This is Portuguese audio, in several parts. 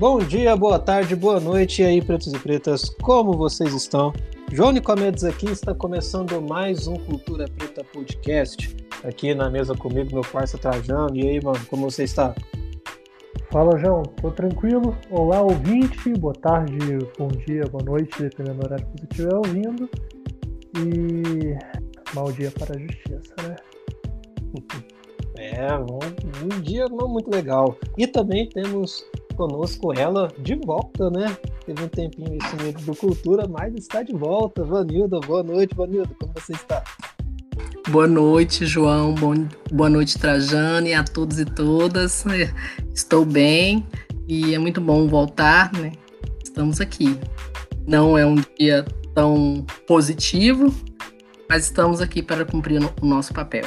Bom dia, boa tarde, boa noite e aí, pretos e pretas, como vocês estão? João Nicomedes aqui está começando mais um Cultura Preta Podcast. Aqui na mesa comigo, meu parceiro Trajano. E aí, mano, como você está? Fala, João. Tô tranquilo. Olá, ouvinte. Boa tarde, bom dia, boa noite, dependendo do horário que você estiver ouvindo. E mau dia para a justiça, né? É, um, um dia não muito legal. E também temos conosco ela de volta, né? Teve um tempinho esse meio do Cultura, mas está de volta. Vanilda, boa noite, Vanilda, como você está? Boa noite, João. Bom, boa noite, Trajane, a todos e todas. Estou bem e é muito bom voltar, né? Estamos aqui. Não é um dia tão positivo, mas estamos aqui para cumprir o nosso papel.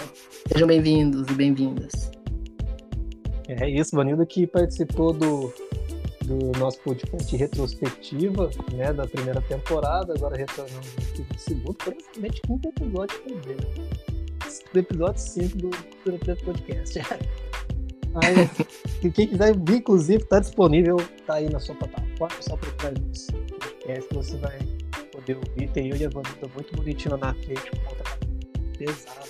Sejam bem-vindos e bem-vindas. É isso, Vanilda que participou do, do nosso podcast retrospectiva, né, da primeira temporada, agora retornamos aqui no segundo, provavelmente quinto episódio também. Do episódio 5 do Cultura Podcast. Aí, quem quiser vir, inclusive, está disponível, tá aí na sua plataforma, só procurar nos podcast que você vai poder ouvir. Tem eu e a Vanilda muito bonitinha na frente, com outra pesada.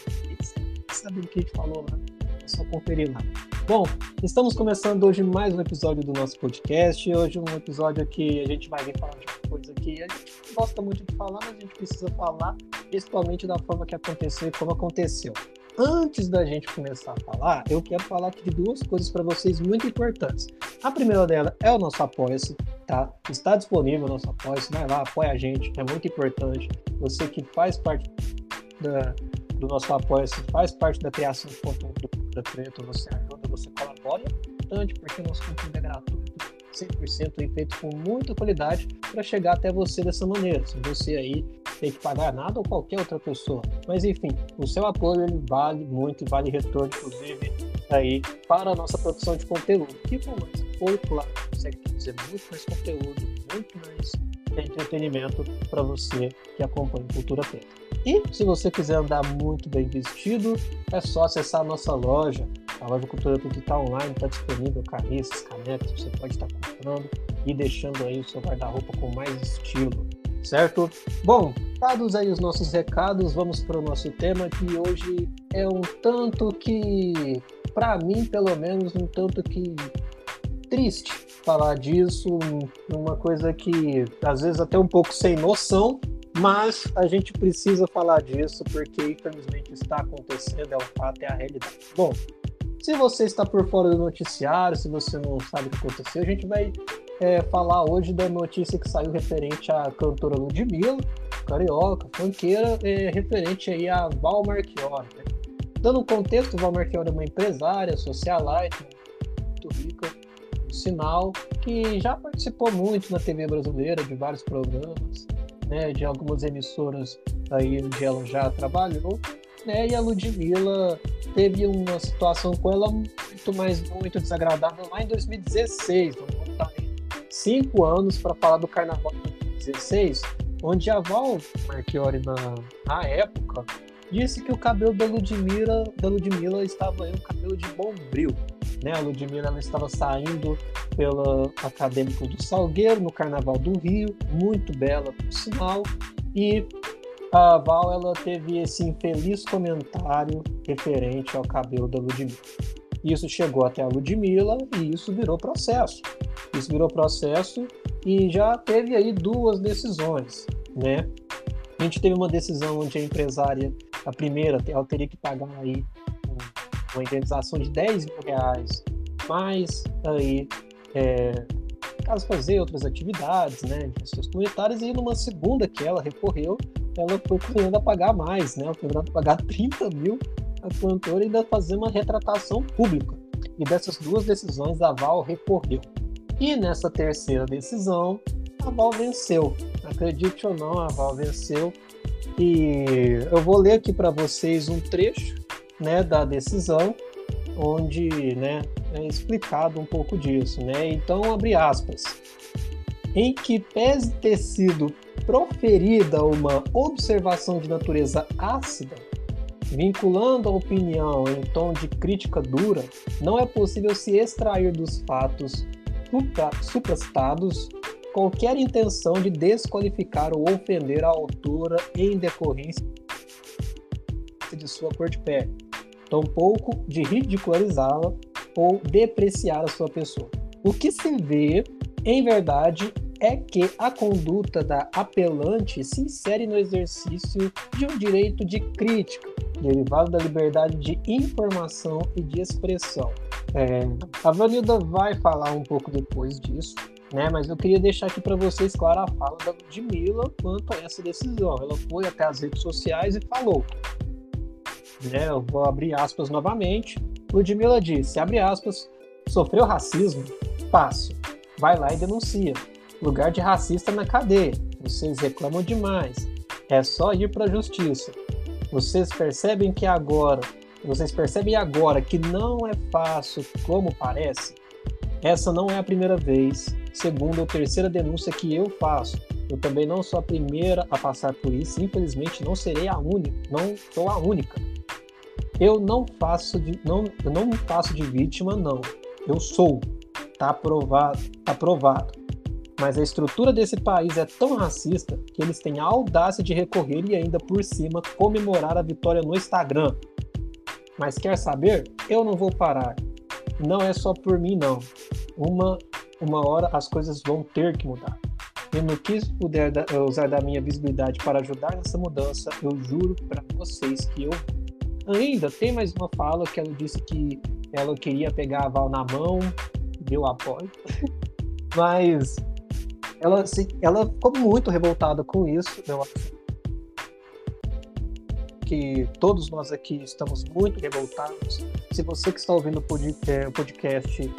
Sabe o que a gente falou lá? É só conferir lá. Bom, estamos começando hoje mais um episódio do nosso podcast. Hoje um episódio que a gente vai vir falar de coisa que a gente gosta muito de falar, mas a gente precisa falar principalmente da forma que aconteceu e como aconteceu. Antes da gente começar a falar, eu quero falar aqui de duas coisas para vocês muito importantes. A primeira dela é o nosso apoia-se, tá? Está disponível o nosso apoia-se, vai lá, apoia a gente, é muito importante. Você que faz parte da, do nosso apoia-se, faz parte da criação de conteúdo da Preto, você ajuda você colabora, importante porque o nosso conteúdo é gratuito, 100% e feito com muita qualidade para chegar até você dessa maneira, sem você aí ter que pagar nada ou qualquer outra pessoa. Mas enfim, o seu apoio ele vale muito vale retorno, inclusive, aí para a nossa produção de conteúdo. Que com mais apoio, claro, consegue fazer muito mais conteúdo, muito mais entretenimento para você que acompanha Cultura Preta. E se você quiser andar muito bem vestido, é só acessar a nossa loja a loja Cultura Tudo está online, está disponível camisas, canecas, você pode estar tá comprando e deixando aí o seu guarda-roupa com mais estilo, certo? Bom, dados aí os nossos recados, vamos para o nosso tema que hoje é um tanto que, para mim pelo menos, um tanto que triste falar disso, uma coisa que às vezes até um pouco sem noção, mas a gente precisa falar disso porque infelizmente está acontecendo, é um fato, é a realidade. Bom, se você está por fora do noticiário, se você não sabe o que aconteceu, a gente vai é, falar hoje da notícia que saiu referente à cantora Ludmilla, carioca, funkeira, é, referente aí a Val Marchiori. Né? Dando um contexto, Val Marchiori é uma empresária, socialite, muito rica, um sinal, que já participou muito na TV brasileira, de vários programas, né, de algumas emissoras aí onde ela já trabalhou, né, e a Ludmilla teve uma situação com ela muito mais muito desagradável lá em 2016. Vamos voltar aí cinco anos para falar do Carnaval de 2016, onde a Val Marchiori na, na época disse que o cabelo da Ludmilla, da Ludmilla estava em um cabelo de bombril. Né? A Ludmilla ela estava saindo pela Acadêmico do Salgueiro no Carnaval do Rio, muito bela por sinal, e a Val ela teve esse infeliz comentário referente ao cabelo da Ludmilla. Isso chegou até a Ludmilla e isso virou processo. Isso virou processo e já teve aí duas decisões, né? A gente teve uma decisão onde a empresária, a primeira, ela teria que pagar aí uma indenização de 10 mil reais, mais aí, é, caso fazer outras atividades, né, suas comunitárias, e numa segunda que ela recorreu, ela foi condenada a pagar mais, né? Condenada a pagar 30 mil a cantora e ainda fazer uma retratação pública. E dessas duas decisões, a Val recorreu. E nessa terceira decisão, a Val venceu. Acredite ou não, a Val venceu. E eu vou ler aqui para vocês um trecho né, da decisão, onde né, é explicado um pouco disso. Né? Então, abre aspas. Em que pese ter sido proferida uma observação de natureza ácida, vinculando a opinião em tom de crítica dura, não é possível se extrair dos fatos suprastados qualquer intenção de desqualificar ou ofender a autora em decorrência de sua cor de pele, tampouco de ridicularizá-la ou depreciar a sua pessoa. O que se vê, em verdade, é que a conduta da apelante se insere no exercício de um direito de crítica, derivado da liberdade de informação e de expressão. É, a Vanilda vai falar um pouco depois disso, né? Mas eu queria deixar aqui para vocês clara a fala da Ludmilla quanto a essa decisão. Ela foi até as redes sociais e falou, né? Eu vou abrir aspas novamente. Ludmilla disse, abre aspas, sofreu racismo? Fácil. Vai lá e denuncia. Lugar de racista na cadeia. Vocês reclamam demais. É só ir para a justiça. Vocês percebem que agora, vocês percebem agora que não é fácil como parece? Essa não é a primeira vez, segunda ou terceira denúncia que eu faço. Eu também não sou a primeira a passar por isso, infelizmente não serei a única, não sou a única. Eu não faço de, não, eu não me faço de vítima, não. Eu sou. Tá provado, tá. Mas a estrutura desse país é tão racista que eles têm a audácia de recorrer e ainda por cima comemorar a vitória no Instagram. Mas quer saber? Eu não vou parar. Não é só por mim, não. Uma, uma hora as coisas vão ter que mudar. E no que puder usar da minha visibilidade para ajudar nessa mudança, eu juro para vocês que eu Ainda tem mais uma fala que ela disse que ela queria pegar a Val na mão, deu apoio. Mas ela, assim, ela ficou muito revoltada com isso. Eu acho que todos nós aqui estamos muito revoltados. Se você que está ouvindo o podcast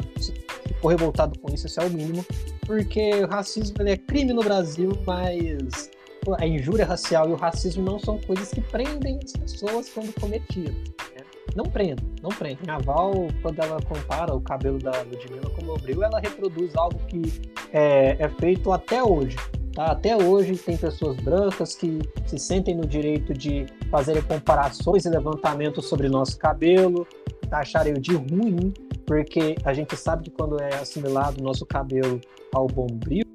ficou revoltado com isso, isso é o mínimo. Porque o racismo é crime no Brasil, mas a injúria racial e o racismo não são coisas que prendem as pessoas quando cometidas. Né? Não prendem, não prendem. A Val, quando ela compara o cabelo da Ludmilla com o Mobril, ela reproduz algo que é, é feito até hoje. Tá? Até hoje tem pessoas brancas que se sentem no direito de fazerem comparações e levantamentos sobre nosso cabelo, acharem o de ruim, porque a gente sabe que quando é assimilado nosso cabelo ao bombril,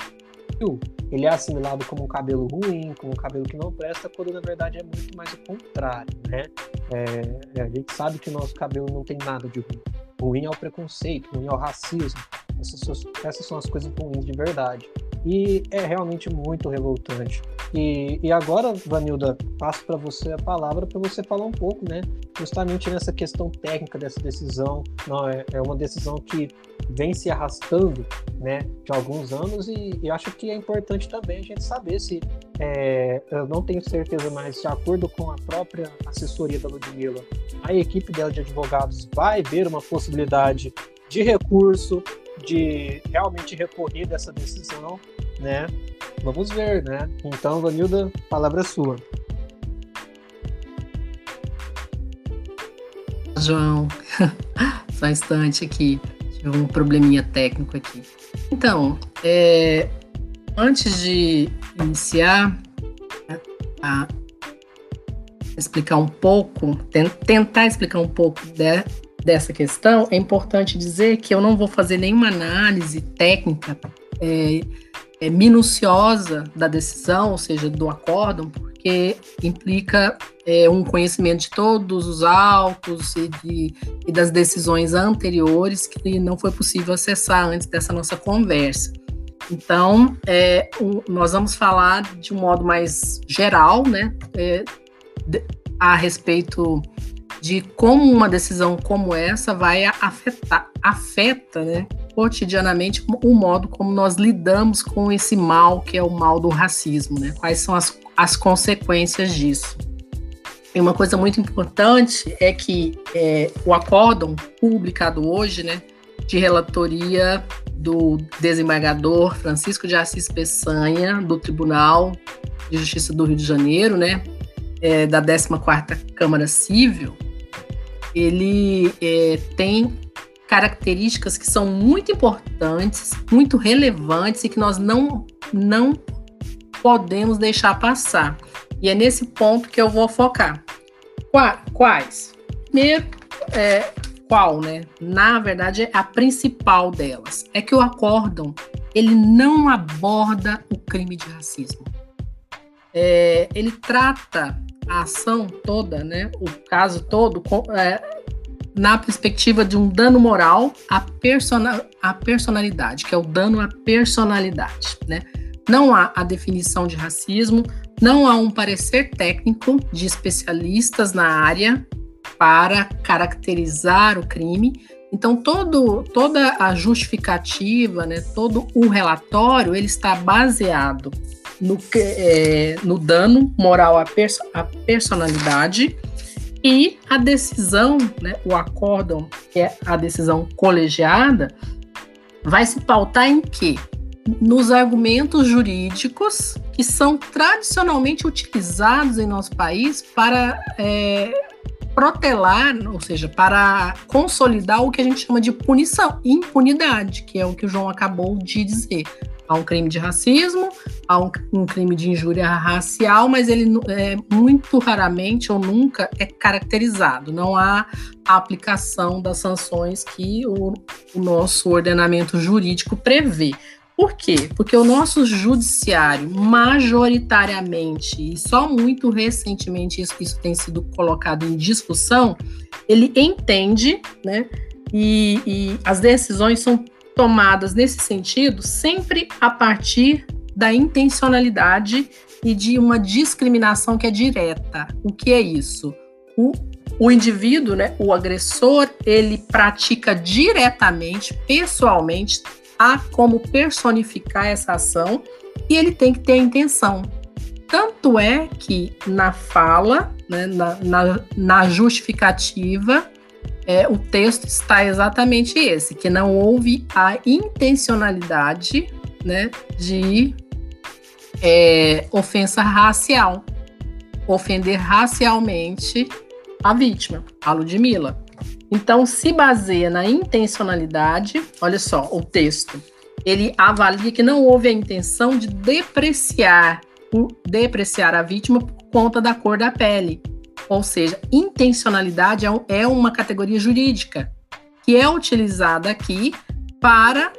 ele é assimilado como um cabelo ruim, como um cabelo que não presta, quando na verdade é muito mais o contrário, né? É, a gente sabe que o nosso cabelo não tem nada de ruim. Ruim é o preconceito, ruim é o racismo. Essas, essas são as coisas ruins de verdade. E é realmente muito revoltante. E, e agora, Vanilda, passo para você a palavra para você falar um pouco, né? Justamente nessa questão técnica dessa decisão. Não, é, é uma decisão que vem se arrastando né, de alguns anos e, e, acho que é importante também a gente saber se é, eu não tenho certeza, mas de acordo com a própria assessoria da Ludmilla, a equipe dela de advogados vai ver uma possibilidade de recurso, de realmente recorrer dessa decisão, né? Vamos ver, né? Então, Vanilda, palavra é sua. João, só um instante aqui. Tive um probleminha técnico aqui. Então, é, antes de iniciar né, a explicar um pouco, tentar explicar um pouco de, dessa questão, é importante dizer que eu não vou fazer nenhuma análise técnica é, é, minuciosa da decisão, ou seja, do acórdão, porque implica é, um conhecimento de todos os autos e, de, e das decisões anteriores que não foi possível acessar antes dessa nossa conversa. Então, é, um, nós vamos falar de um modo mais geral, né, é, de, a respeito de como uma decisão como essa vai afetar, afeta, né, cotidianamente o modo como nós lidamos com esse mal que é o mal do racismo, né? Quais são as, as consequências disso? E uma coisa muito importante é que é, o acórdão publicado hoje, né, de relatoria do desembargador Francisco de Assis Peçanha, do Tribunal de Justiça do Rio de Janeiro, né, é, da 14ª Câmara Civil, ele é, tem características que são muito importantes, muito relevantes e que nós não, não podemos deixar passar. E é nesse ponto que eu vou focar. Quais? Primeiro, é, qual, né? Na verdade, é a principal delas. É que o acórdão, ele não aborda o crime de racismo. É, ele trata a ação toda, né? O caso todo, é, na perspectiva de um dano moral à, persona, à personalidade, que é o dano à personalidade, né? Não há a definição de racismo, não há um parecer técnico de especialistas na área para caracterizar o crime. Então, todo, toda a justificativa, né, todo o relatório, ele está baseado no, é, no dano moral à, à personalidade e a decisão, né, o acórdão, que é a decisão colegiada, vai se pautar em quê? Nos argumentos jurídicos que são tradicionalmente utilizados em nosso país para é, protelar, ou seja, para consolidar o que a gente chama de punição, impunidade, que é o que o João acabou de dizer. Há um crime de racismo, há um, um crime de injúria racial, mas ele é, muito raramente ou nunca é caracterizado. Não há aplicação das sanções que o, o nosso ordenamento jurídico prevê. Por quê? Porque o nosso judiciário, majoritariamente, e só muito recentemente isso, isso tem sido colocado em discussão, ele entende, né? E, e as decisões são tomadas nesse sentido sempre a partir da intencionalidade e de uma discriminação que é direta. O que é isso? O, o indivíduo, né, o agressor, ele pratica diretamente, pessoalmente, a como personificar essa ação e ele tem que ter a intenção. Tanto é que na fala, né, na, na, na justificativa, é, o texto está exatamente esse, que não houve a intencionalidade né, de é, ofensa racial, ofender racialmente a vítima, a Ludmilla. Então, se baseia na intencionalidade, olha só o texto, ele avalia que não houve a intenção de depreciar, depreciar a vítima por conta da cor da pele, ou seja, intencionalidade é, é uma categoria jurídica que é utilizada aqui para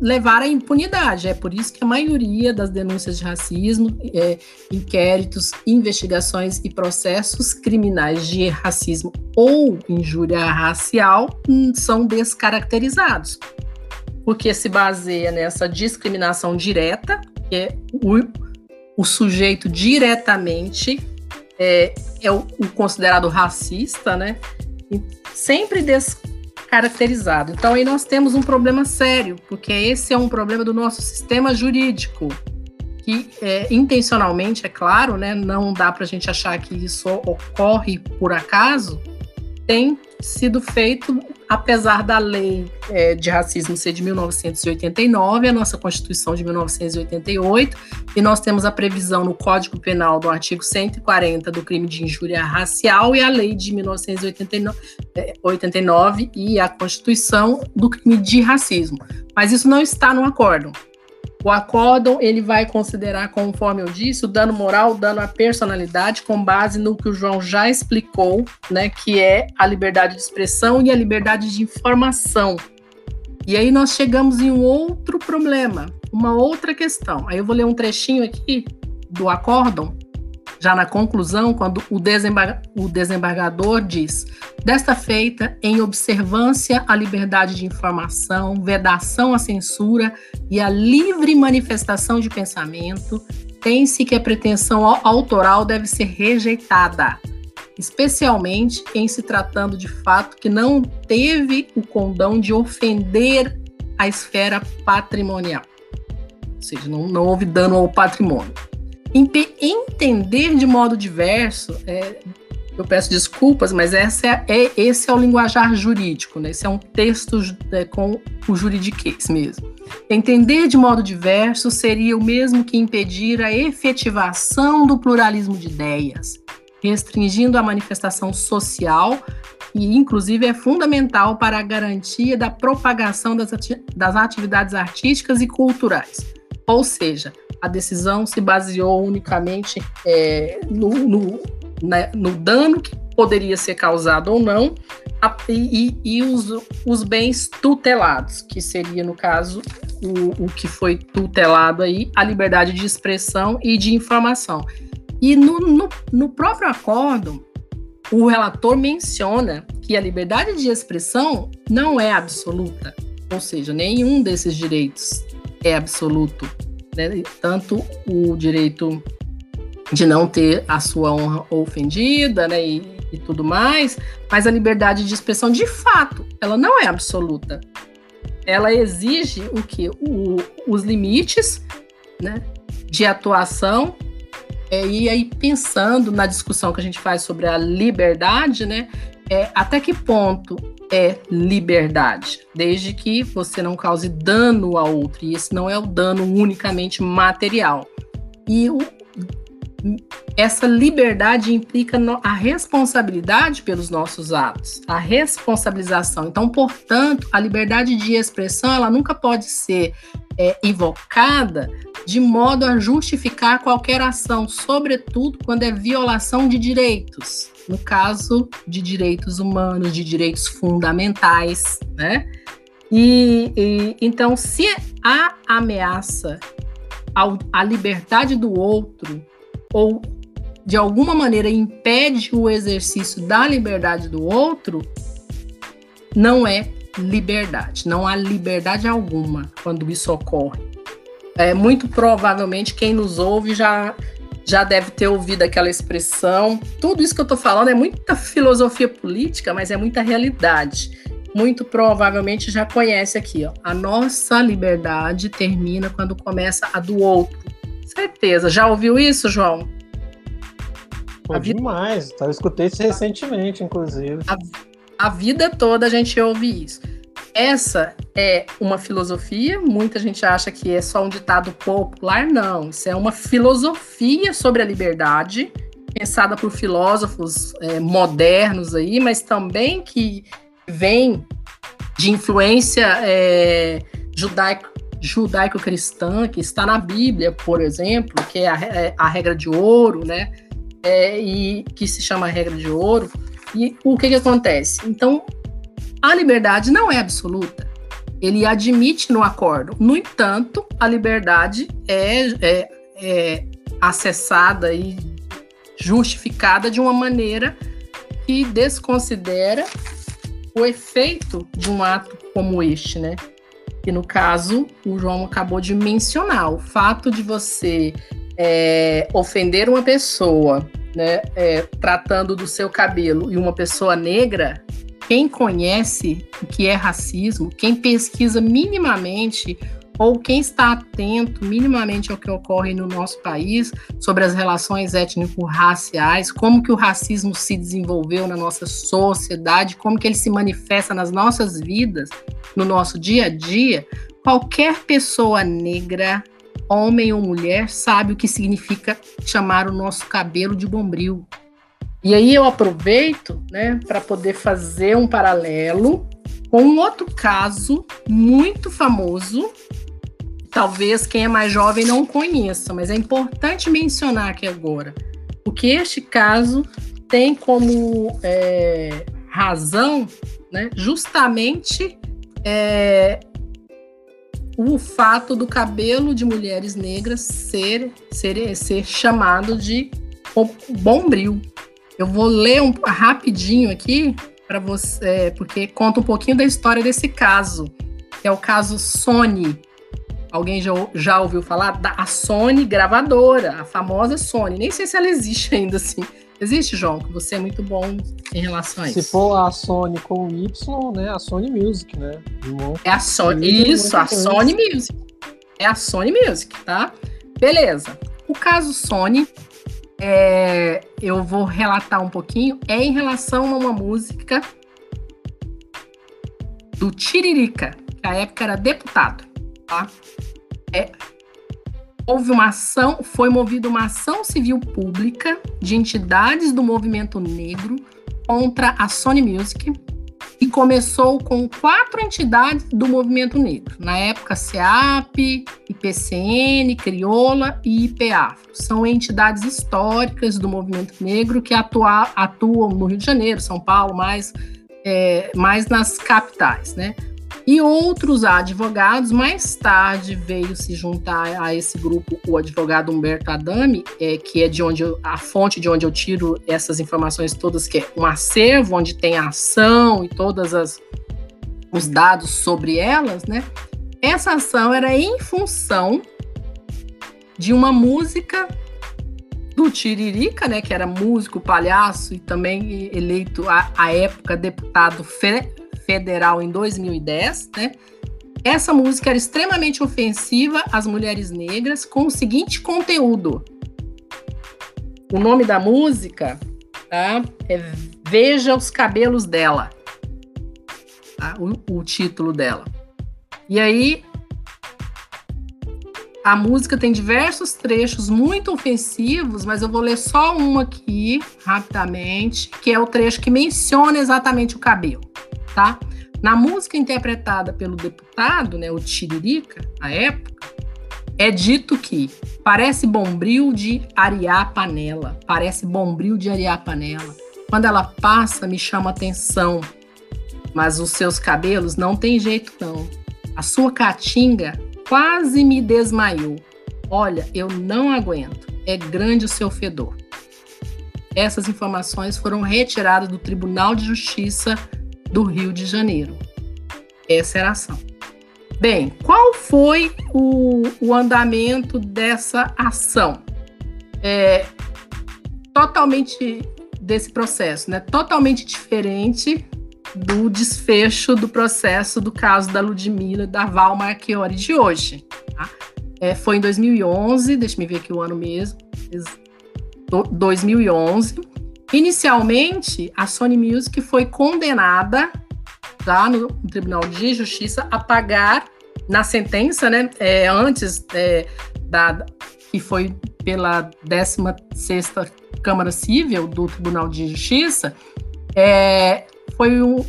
levar à impunidade. É por isso que a maioria das denúncias de racismo, é, inquéritos, investigações e processos criminais de racismo ou injúria racial hum, são descaracterizados, porque se baseia nessa discriminação direta, que é o, o sujeito diretamente é, é o, o, considerado racista, né? E sempre descaracterizado. Então aí nós temos um problema sério, porque esse é um problema do nosso sistema jurídico, que é, intencionalmente, é claro, né? Não dá para a gente achar que isso ocorre por acaso. Tem sido feito apesar da lei é, de racismo ser de 1989, a nossa Constituição de 1988, e nós temos a previsão no Código Penal do artigo 140 do crime de injúria racial e a lei de 1989 89, é, e a Constituição do crime de racismo. Mas isso não está no acórdão. O acórdão ele vai considerar, conforme eu disse, o dano moral, o dano à personalidade, com base no que o João já explicou, né, que é a liberdade de expressão e a liberdade de informação. E aí nós chegamos em um outro problema, uma outra questão. Aí eu vou ler um trechinho aqui do acórdão, já na conclusão, quando o, desembarga o desembargador diz: desta feita, em observância à liberdade de informação, vedação à censura e à livre manifestação de pensamento, tem-se que a pretensão autoral deve ser rejeitada, especialmente em se tratando de fato que não teve o condão de ofender a esfera patrimonial. Ou seja, não, não houve dano ao patrimônio entender de modo diverso, é, eu peço desculpas, mas essa é, é, esse é o linguajar jurídico, né? Esse é um texto é, com o juridiquês mesmo. Entender de modo diverso seria o mesmo que impedir a efetivação do pluralismo de ideias, restringindo a manifestação social e, inclusive, é fundamental para a garantia da propagação das, ati das atividades artísticas e culturais. Ou seja, a decisão se baseou unicamente é, no, no, né, no dano que poderia ser causado ou não, a, e, e os, os bens tutelados, que seria, no caso, o, o que foi tutelado aí, a liberdade de expressão e de informação. E no, no, no próprio acordo, o relator menciona que a liberdade de expressão não é absoluta, ou seja, nenhum desses direitos é absoluto. Né? Tanto o direito de não ter a sua honra ofendida, né, e, e, tudo mais, mas a liberdade de expressão, de fato, ela não é absoluta. Ela exige o que? Os limites, né, de atuação. É, e aí pensando na discussão que a gente faz sobre a liberdade, né, é, até que ponto é liberdade, desde que você não cause dano a outro, e esse não é o dano unicamente material. E o, essa liberdade implica a responsabilidade pelos nossos atos, a responsabilização. Então, portanto, a liberdade de expressão ela nunca pode ser é, invocada de modo a justificar qualquer ação, sobretudo quando é violação de direitos no caso de direitos humanos, de direitos fundamentais, né? E, e então, se há ameaça ao, à liberdade do outro, ou de alguma maneira impede o exercício da liberdade do outro, não é liberdade, não há liberdade alguma quando isso ocorre. É muito provavelmente quem nos ouve já já deve ter ouvido aquela expressão. Tudo isso que eu estou falando é muita filosofia política, mas é muita realidade. Muito provavelmente já conhece aqui, ó. A nossa liberdade termina quando começa a do outro. Certeza. Já ouviu isso, João? Pô, vida... demais. Eu escutei isso recentemente, inclusive. A, a vida toda a gente ouve isso. Essa é uma filosofia, muita gente acha que é só um ditado popular, não. Isso é uma filosofia sobre a liberdade, pensada por filósofos é, modernos aí, mas também que vem de influência é, judaico, judaico-cristã, que está na Bíblia, por exemplo, que é a, é a regra de ouro, né? É, e que se chama regra de ouro. E o que, que acontece? Então, a liberdade não é absoluta. Ele admite no acordo. No entanto, a liberdade é, é, é acessada e justificada de uma maneira que desconsidera o efeito de um ato como este, né? Que no caso o João acabou de mencionar, o fato de você é, ofender uma pessoa, né, é, tratando do seu cabelo e uma pessoa negra, quem conhece o que é racismo, quem pesquisa minimamente ou quem está atento minimamente ao que ocorre no nosso país sobre as relações étnico-raciais, como que o racismo se desenvolveu na nossa sociedade, como que ele se manifesta nas nossas vidas, no nosso dia a dia, qualquer pessoa negra, homem ou mulher, sabe o que significa chamar o nosso cabelo de bombril, e aí eu aproveito, né, para poder fazer um paralelo com um outro caso muito famoso. Talvez quem é mais jovem não conheça, mas é importante mencionar aqui agora, porque este caso tem como é, razão, né, justamente é, o fato do cabelo de mulheres negras ser, ser, ser chamado de bombril. Eu vou ler um rapidinho aqui para você, porque conta um pouquinho da história desse caso, que é o caso Sony. Alguém já, já ouviu falar da Sony gravadora, a famosa Sony. Nem sei se ela existe ainda assim. Existe, João, que você é muito bom em relação a isso. Se for a Sony com Y, né? A Sony Music, né? É a Sony. Isso, a Sony Music. É a Sony Music, tá? Beleza. O caso Sony é, eu vou relatar um pouquinho, é em relação a uma música do Tiririca, que à época era deputado, tá? É, houve uma ação, foi movida uma ação civil pública de entidades do movimento negro contra a Sony Music e começou com quatro entidades do movimento negro. Na época, SEAP, IPCN, Crioula e IPAFRO. São entidades históricas do movimento negro que atua, atuam no Rio de Janeiro, São Paulo, mais, é, mais nas capitais, né? E outros advogados, mais tarde veio se juntar a esse grupo o advogado Humberto Adami, é, que é de onde eu, a fonte de onde eu tiro essas informações todas, que é um acervo onde tem a ação e todas as os dados sobre elas, né? Essa ação era em função de uma música do Tiririca, né, que era músico, palhaço e também eleito à, época deputado federal em 2010, né? Essa música era extremamente ofensiva às mulheres negras, com o seguinte conteúdo. O nome da música tá? é Veja os Cabelos dela. Tá? O, o título dela. E aí, a música tem diversos trechos muito ofensivos, mas eu vou ler só um aqui, rapidamente, que é o trecho que menciona exatamente o cabelo tá? Na música interpretada pelo deputado, né, o Tiririca, na época, é dito que parece bombril de arear panela, parece bombril de arear panela. Quando ela passa, me chama atenção, mas os seus cabelos não tem jeito não. A sua caatinga quase me desmaiou. Olha, eu não aguento. É grande o seu fedor. Essas informações foram retiradas do Tribunal de Justiça do Rio de Janeiro. Essa era a ação. Bem, qual foi o, o andamento dessa ação? É, totalmente desse processo, né? Totalmente diferente do desfecho do processo do caso da Ludmilla da Val Marchiori de hoje. Tá? É, foi em 2011, deixa eu ver aqui o ano mesmo, 2011, Inicialmente, a Sony Music foi condenada já no Tribunal de Justiça a pagar na sentença, né, é, antes é, da que foi pela 16ª Câmara Civil do Tribunal de Justiça, é, foi um,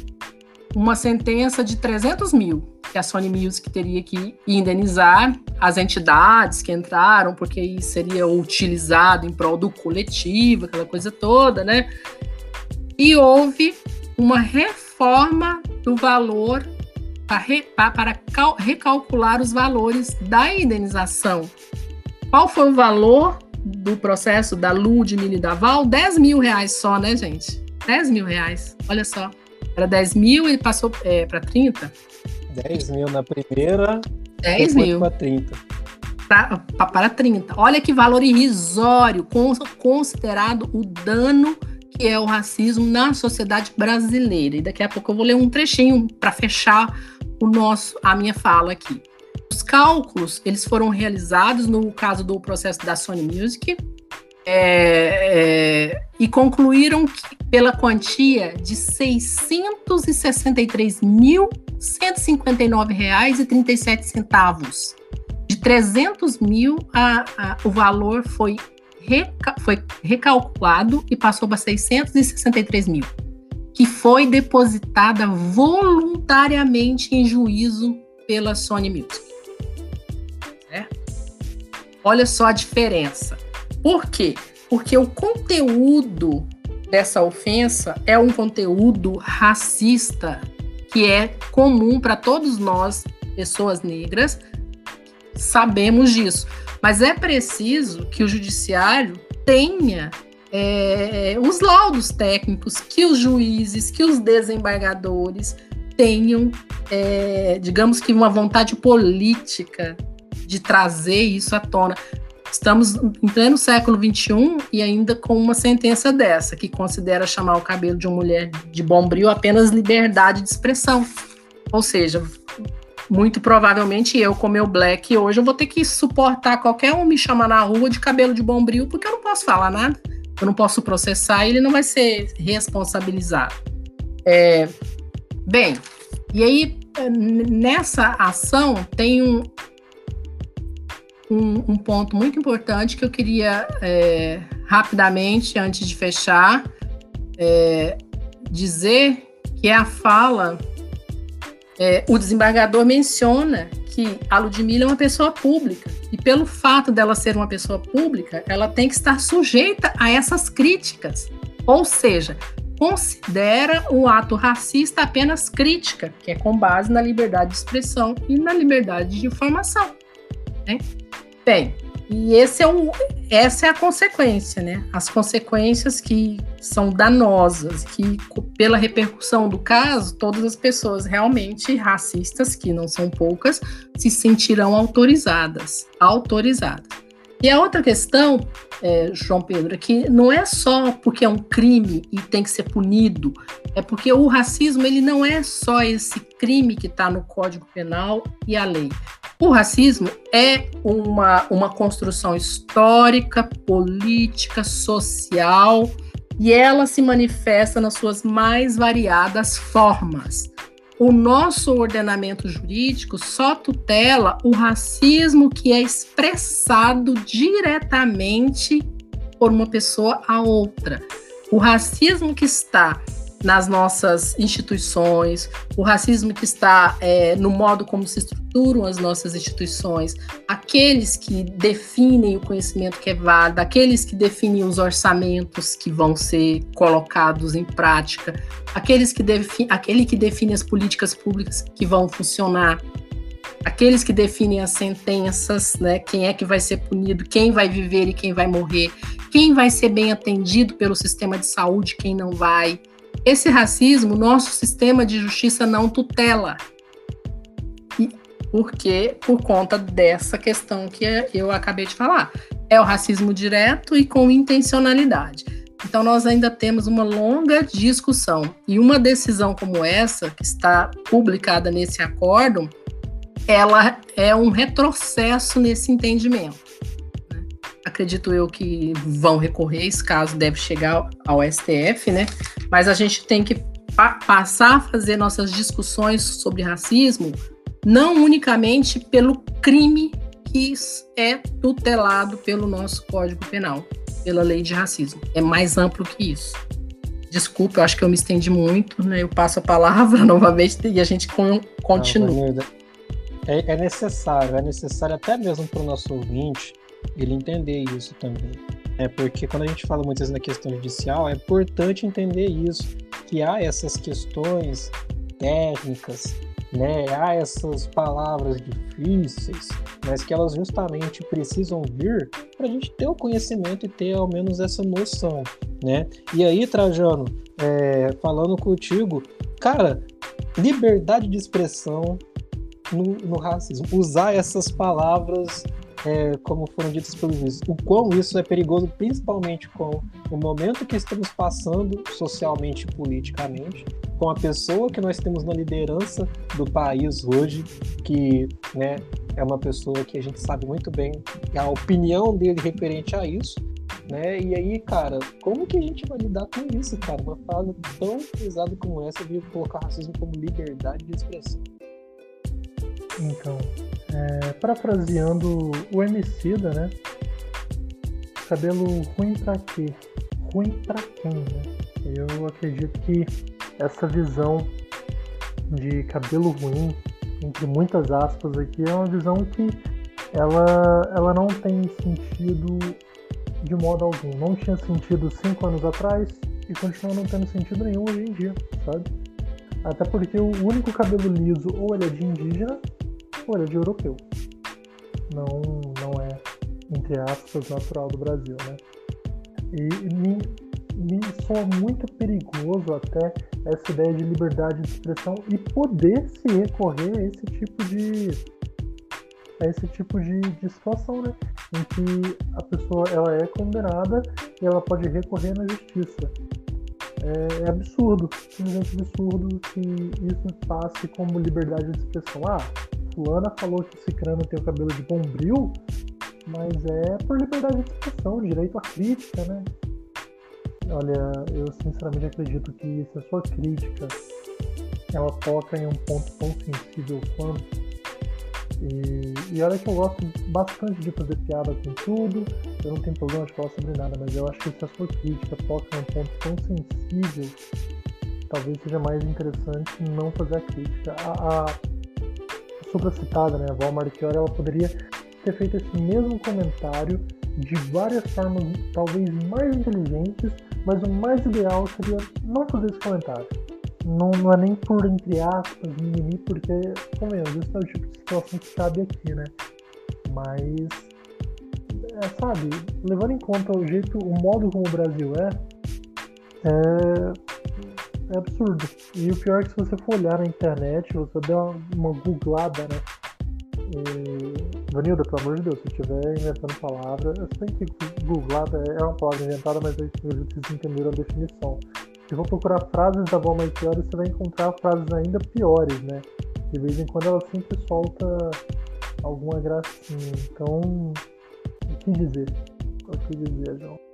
uma sentença de 300 mil que a Sony Music teria que indenizar as entidades que entraram, porque isso seria utilizado em prol do coletivo, aquela coisa toda, né? E houve uma reforma do valor para, recalcular os valores da indenização. Qual foi o valor do processo da Ludmilla e da Val? 10 mil reais só, né, gente? 10 mil reais, olha só. Era 10 mil e passou é, para 30. 10 mil na primeira, 10 mil. para 30. Pra, para 30. Olha que valor irrisório, considerado o dano que é o racismo na sociedade brasileira. E daqui a pouco eu vou ler um trechinho para fechar o nosso, a minha fala aqui. Os cálculos eles foram realizados no caso do processo da Sony Music é, é, e concluíram que, pela quantia de R$ 663.159,37. De 300 mil, a, a, o valor foi, reca, foi recalculado e passou para 663 mil, que foi depositada voluntariamente em juízo pela Sony Music. Olha só a diferença. Por quê? Porque o conteúdo dessa ofensa é um conteúdo racista que é comum para todos nós, pessoas negras, sabemos disso. Mas é preciso que o judiciário tenha é, os laudos técnicos, que os juízes, que os desembargadores tenham, é, digamos que uma vontade política de trazer isso à tona. Estamos em pleno século XXI e ainda com uma sentença dessa, que considera chamar o cabelo de uma mulher de bombril apenas liberdade de expressão. Ou seja, muito provavelmente eu, com meu black hoje, eu vou ter que suportar qualquer um me chamar na rua de cabelo de bombril, porque eu não posso falar nada, eu não posso processar, ele não vai ser responsabilizado. É, bem, e aí nessa ação tem um, um, um ponto muito importante que eu queria é, rapidamente, antes de fechar, é, dizer que é a fala. É, o desembargador menciona que a Ludmilla é uma pessoa pública e pelo fato dela ser uma pessoa pública, ela tem que estar sujeita a essas críticas. Ou seja, considera o ato racista apenas crítica, que é com base na liberdade de expressão e na liberdade de informação. Né? Bem, e esse é essa é a consequência, né? As consequências que são danosas, que pela repercussão do caso, todas as pessoas realmente racistas, que não são poucas, se sentirão autorizadas, autorizadas. E a outra questão, é, João Pedro, é que não é só porque é um crime e tem que ser punido, é porque o racismo ele não é só esse crime que está no Código Penal e a lei. O racismo é uma, uma construção histórica, política, social, e ela se manifesta nas suas mais variadas formas o nosso ordenamento jurídico só tutela o racismo que é expressado diretamente por uma pessoa a outra. O racismo que está nas nossas instituições, o racismo que está é, no modo como se estruturam as nossas instituições, aqueles que definem o conhecimento que é válido, aqueles que definem os orçamentos que vão ser colocados em prática, aqueles que defi aquele que define as políticas públicas que vão funcionar, aqueles que definem as sentenças, né, quem é que vai ser punido, quem vai viver e quem vai morrer, quem vai ser bem atendido pelo sistema de saúde, quem não vai esse racismo, nosso sistema de justiça não tutela. Porque por conta dessa questão que eu acabei de falar. É o racismo direto e com intencionalidade. Então, nós ainda temos uma longa discussão. E uma decisão como essa, que está publicada nesse acórdão, ela é um retrocesso nesse entendimento acredito eu que vão recorrer, esse caso deve chegar ao STF, né? Mas a gente tem que pa passar a fazer nossas discussões sobre racismo não unicamente pelo crime que é tutelado pelo nosso Código Penal, pela lei de racismo. É mais amplo que isso. Desculpa, eu acho que eu me estendi muito, né? Eu passo a palavra novamente e a gente continua. Não, é, é necessário, é necessário até mesmo para o nosso ouvinte ele entender isso também. É porque quando a gente fala muitas vezes na questão judicial, é importante entender isso, que há essas questões técnicas, né? Há essas palavras difíceis, mas que elas justamente precisam vir para a gente ter o conhecimento e ter ao menos essa noção, né? E aí, Trajano, é, falando contigo, cara, liberdade de expressão no, no racismo, usar essas palavras é, como foram ditas pelos juízes, o quão isso é perigoso, principalmente com o momento que estamos passando socialmente e politicamente, com a pessoa que nós temos na liderança do país hoje, que né, é uma pessoa que a gente sabe muito bem a opinião dele referente a isso, né? E aí, cara, como que a gente vai lidar com isso, cara? Uma fala tão pesada como essa de colocar racismo como liberdade de expressão. Então, é, parafraseando o Emicida, né? Cabelo ruim pra quê? Ruim pra quem, né? Eu acredito que essa visão de cabelo ruim, entre muitas aspas aqui, é uma visão que ela, ela não tem sentido de modo algum. Não tinha sentido cinco anos atrás e continua não tendo sentido nenhum hoje em dia, sabe? Até porque o único cabelo liso ou ele é de indígena folha de europeu. Não, não é, entre aspas, natural do Brasil, né? E me, me soa muito perigoso até essa ideia de liberdade de expressão e poder se recorrer a esse tipo de a esse tipo de, de situação, né? Em que a pessoa ela é condenada e ela pode recorrer na justiça. É, é absurdo, simplesmente absurdo que isso passe como liberdade de expressão. Ah, fulana falou que esse crânio tem o cabelo de bombril, mas é por liberdade de expressão, direito à crítica, né? Olha, eu sinceramente acredito que se a sua crítica ela toca em um ponto tão sensível quanto. E, e olha que eu gosto bastante de fazer piada com tudo, eu não tenho problema de falar sobre nada, mas eu acho que se a sua crítica toca em um ponto tão sensível talvez seja mais interessante não fazer a crítica. A, a supracitada, né, a Val Marchiori, ela poderia ter feito esse mesmo comentário de várias formas, talvez mais inteligentes, mas o mais ideal seria não fazer esse comentário. Não, não é nem por, entre aspas, mimimi, porque, convenhamos, isso é o tipo de situação que cabe aqui, né? Mas, é, sabe, levando em conta o jeito, o modo como o Brasil é, é, é absurdo. E o pior é que se você for olhar na internet, você der uma, uma googlada, né? E, Vanilda, pelo amor de Deus, se estiver inventando palavras, você tem que googlada é uma palavra inventada, mas eu acredito que vocês entenderam a definição. Se for procurar frases da Val Maitiori, você vai encontrar frases ainda piores, né? De vez em quando ela sempre solta alguma gracinha. Então, o que dizer? O que dizer, João?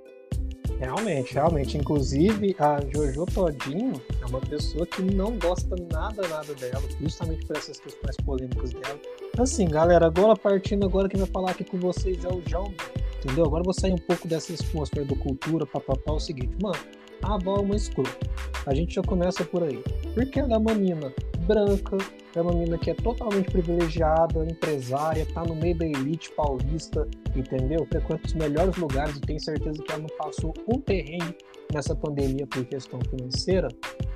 Realmente, realmente. Inclusive, a Jojo Todinho é uma pessoa que não gosta nada, nada dela, justamente por essas questões polêmicas dela. Assim, galera, agora partindo agora, quem vai falar aqui com vocês é o João, entendeu? Agora vou sair um pouco dessa atmosfera do cultura, papapá, é o seguinte, mano, a avó é uma escrota. A gente já começa por aí. Porque ela é uma menina branca, é uma menina que é totalmente privilegiada, empresária, tá no meio da elite paulista, entendeu? Frequenta os melhores lugares e tenho certeza que ela não passou um terreno nessa pandemia por questão financeira,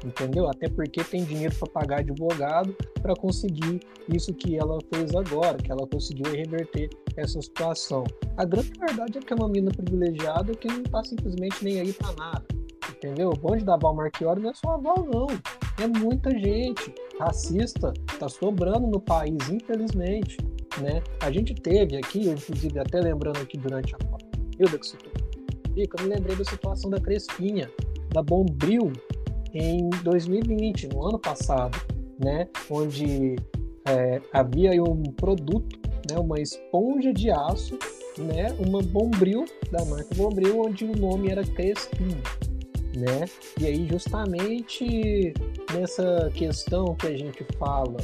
entendeu? Até porque tem dinheiro para pagar advogado para conseguir isso que ela fez agora, que ela conseguiu reverter essa situação. A grande verdade é que é uma menina privilegiada que não está simplesmente nem aí para nada, entendeu? O bonde da Val Marchiori não é só a Val, não. É muita gente racista tá sobrando no país, infelizmente, né? A gente teve aqui, inclusive até lembrando aqui durante a Hilda que citou, eu me lembrei da situação da Crespinha, da Bombril, em 2020, no ano passado, né? Onde é, havia um produto, né? Uma esponja de aço, né? Uma Bombril da marca Bombril, onde o nome era Crespinha né? E aí justamente nessa questão que a gente fala,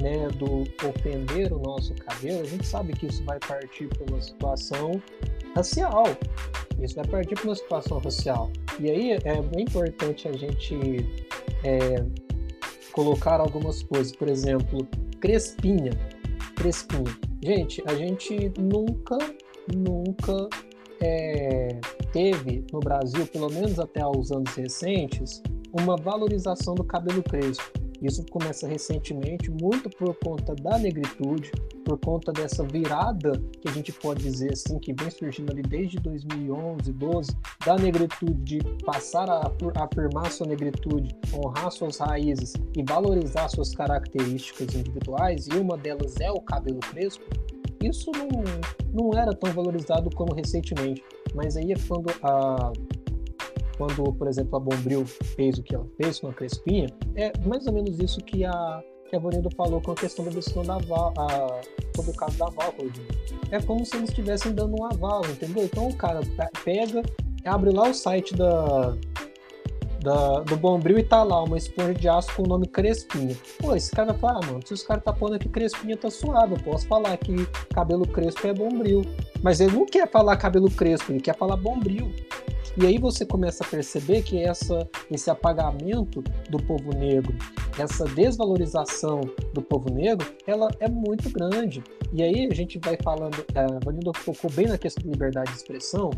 né, do ofender o nosso cabelo, a gente sabe que isso vai partir para uma situação racial. Isso vai partir para uma situação racial. E aí é bem importante a gente é, colocar algumas coisas, por exemplo, crespinha, crespinha. Gente, a gente nunca, nunca é, teve no Brasil, pelo menos até aos anos recentes, uma valorização do cabelo crespo. Isso começa recentemente, muito por conta da negritude, por conta dessa virada que a gente pode dizer assim, que vem surgindo ali desde 2011, 12, da negritude de passar a afirmar sua negritude, honrar suas raízes e valorizar suas características individuais, e uma delas é o cabelo crespo isso não, não era tão valorizado como recentemente. Mas aí é quando a quando, por exemplo, a Bombril fez o que ela fez com a Crespinha, é mais ou menos isso que a, que a Vanido falou com a questão da decisão da Val, a, sobre o caso da Val, É como se eles estivessem dando um aval, entendeu? Então o cara pega, abre lá o site da, da, do Bombril e tá lá uma esponja de aço com o nome Crespinha. Pô, esse cara vai falar, ah, mano, se os caras tá pondo aqui Crespinha tá suave, eu posso falar que cabelo crespo é Bombril. Mas ele não quer falar cabelo crespo, ele quer falar Bombril. E aí você começa a perceber que essa, esse apagamento do povo negro, essa desvalorização do povo negro, ela é muito grande. E aí a gente vai falando, a é, Vanilda focou bem na questão da liberdade de expressão,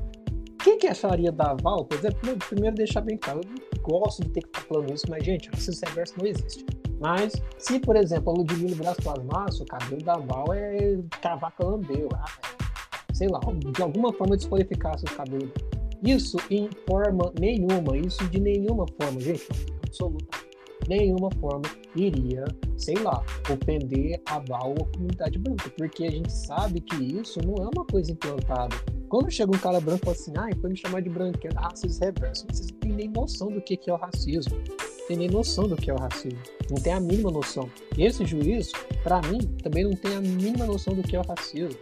quem que acharia da Val, por exemplo, primeiro deixar bem claro, eu não gosto de ter que estar falando isso, mas, gente, racismo reverso não existe. Mas, se, por exemplo, a Ludmilla virasse plasmaço, o cabelo da Val é cavaca lambeu, ah, sei lá, de alguma forma desqualificasse o cabelo. Isso em forma nenhuma, isso de nenhuma forma, gente, absoluta, nenhuma forma iria, sei lá, ofender a Val ou a comunidade branca, porque a gente sabe que isso não é uma coisa implantada quando chega um cara branco e fala assim, ah, foi me chamar de branqueiro, racismo reverso, vocês não têm nem noção do que, é o racismo. Não tem nem noção do que é o racismo. Não tem a mínima noção. E esse juiz, para mim, também não tem a mínima noção do que é o racismo.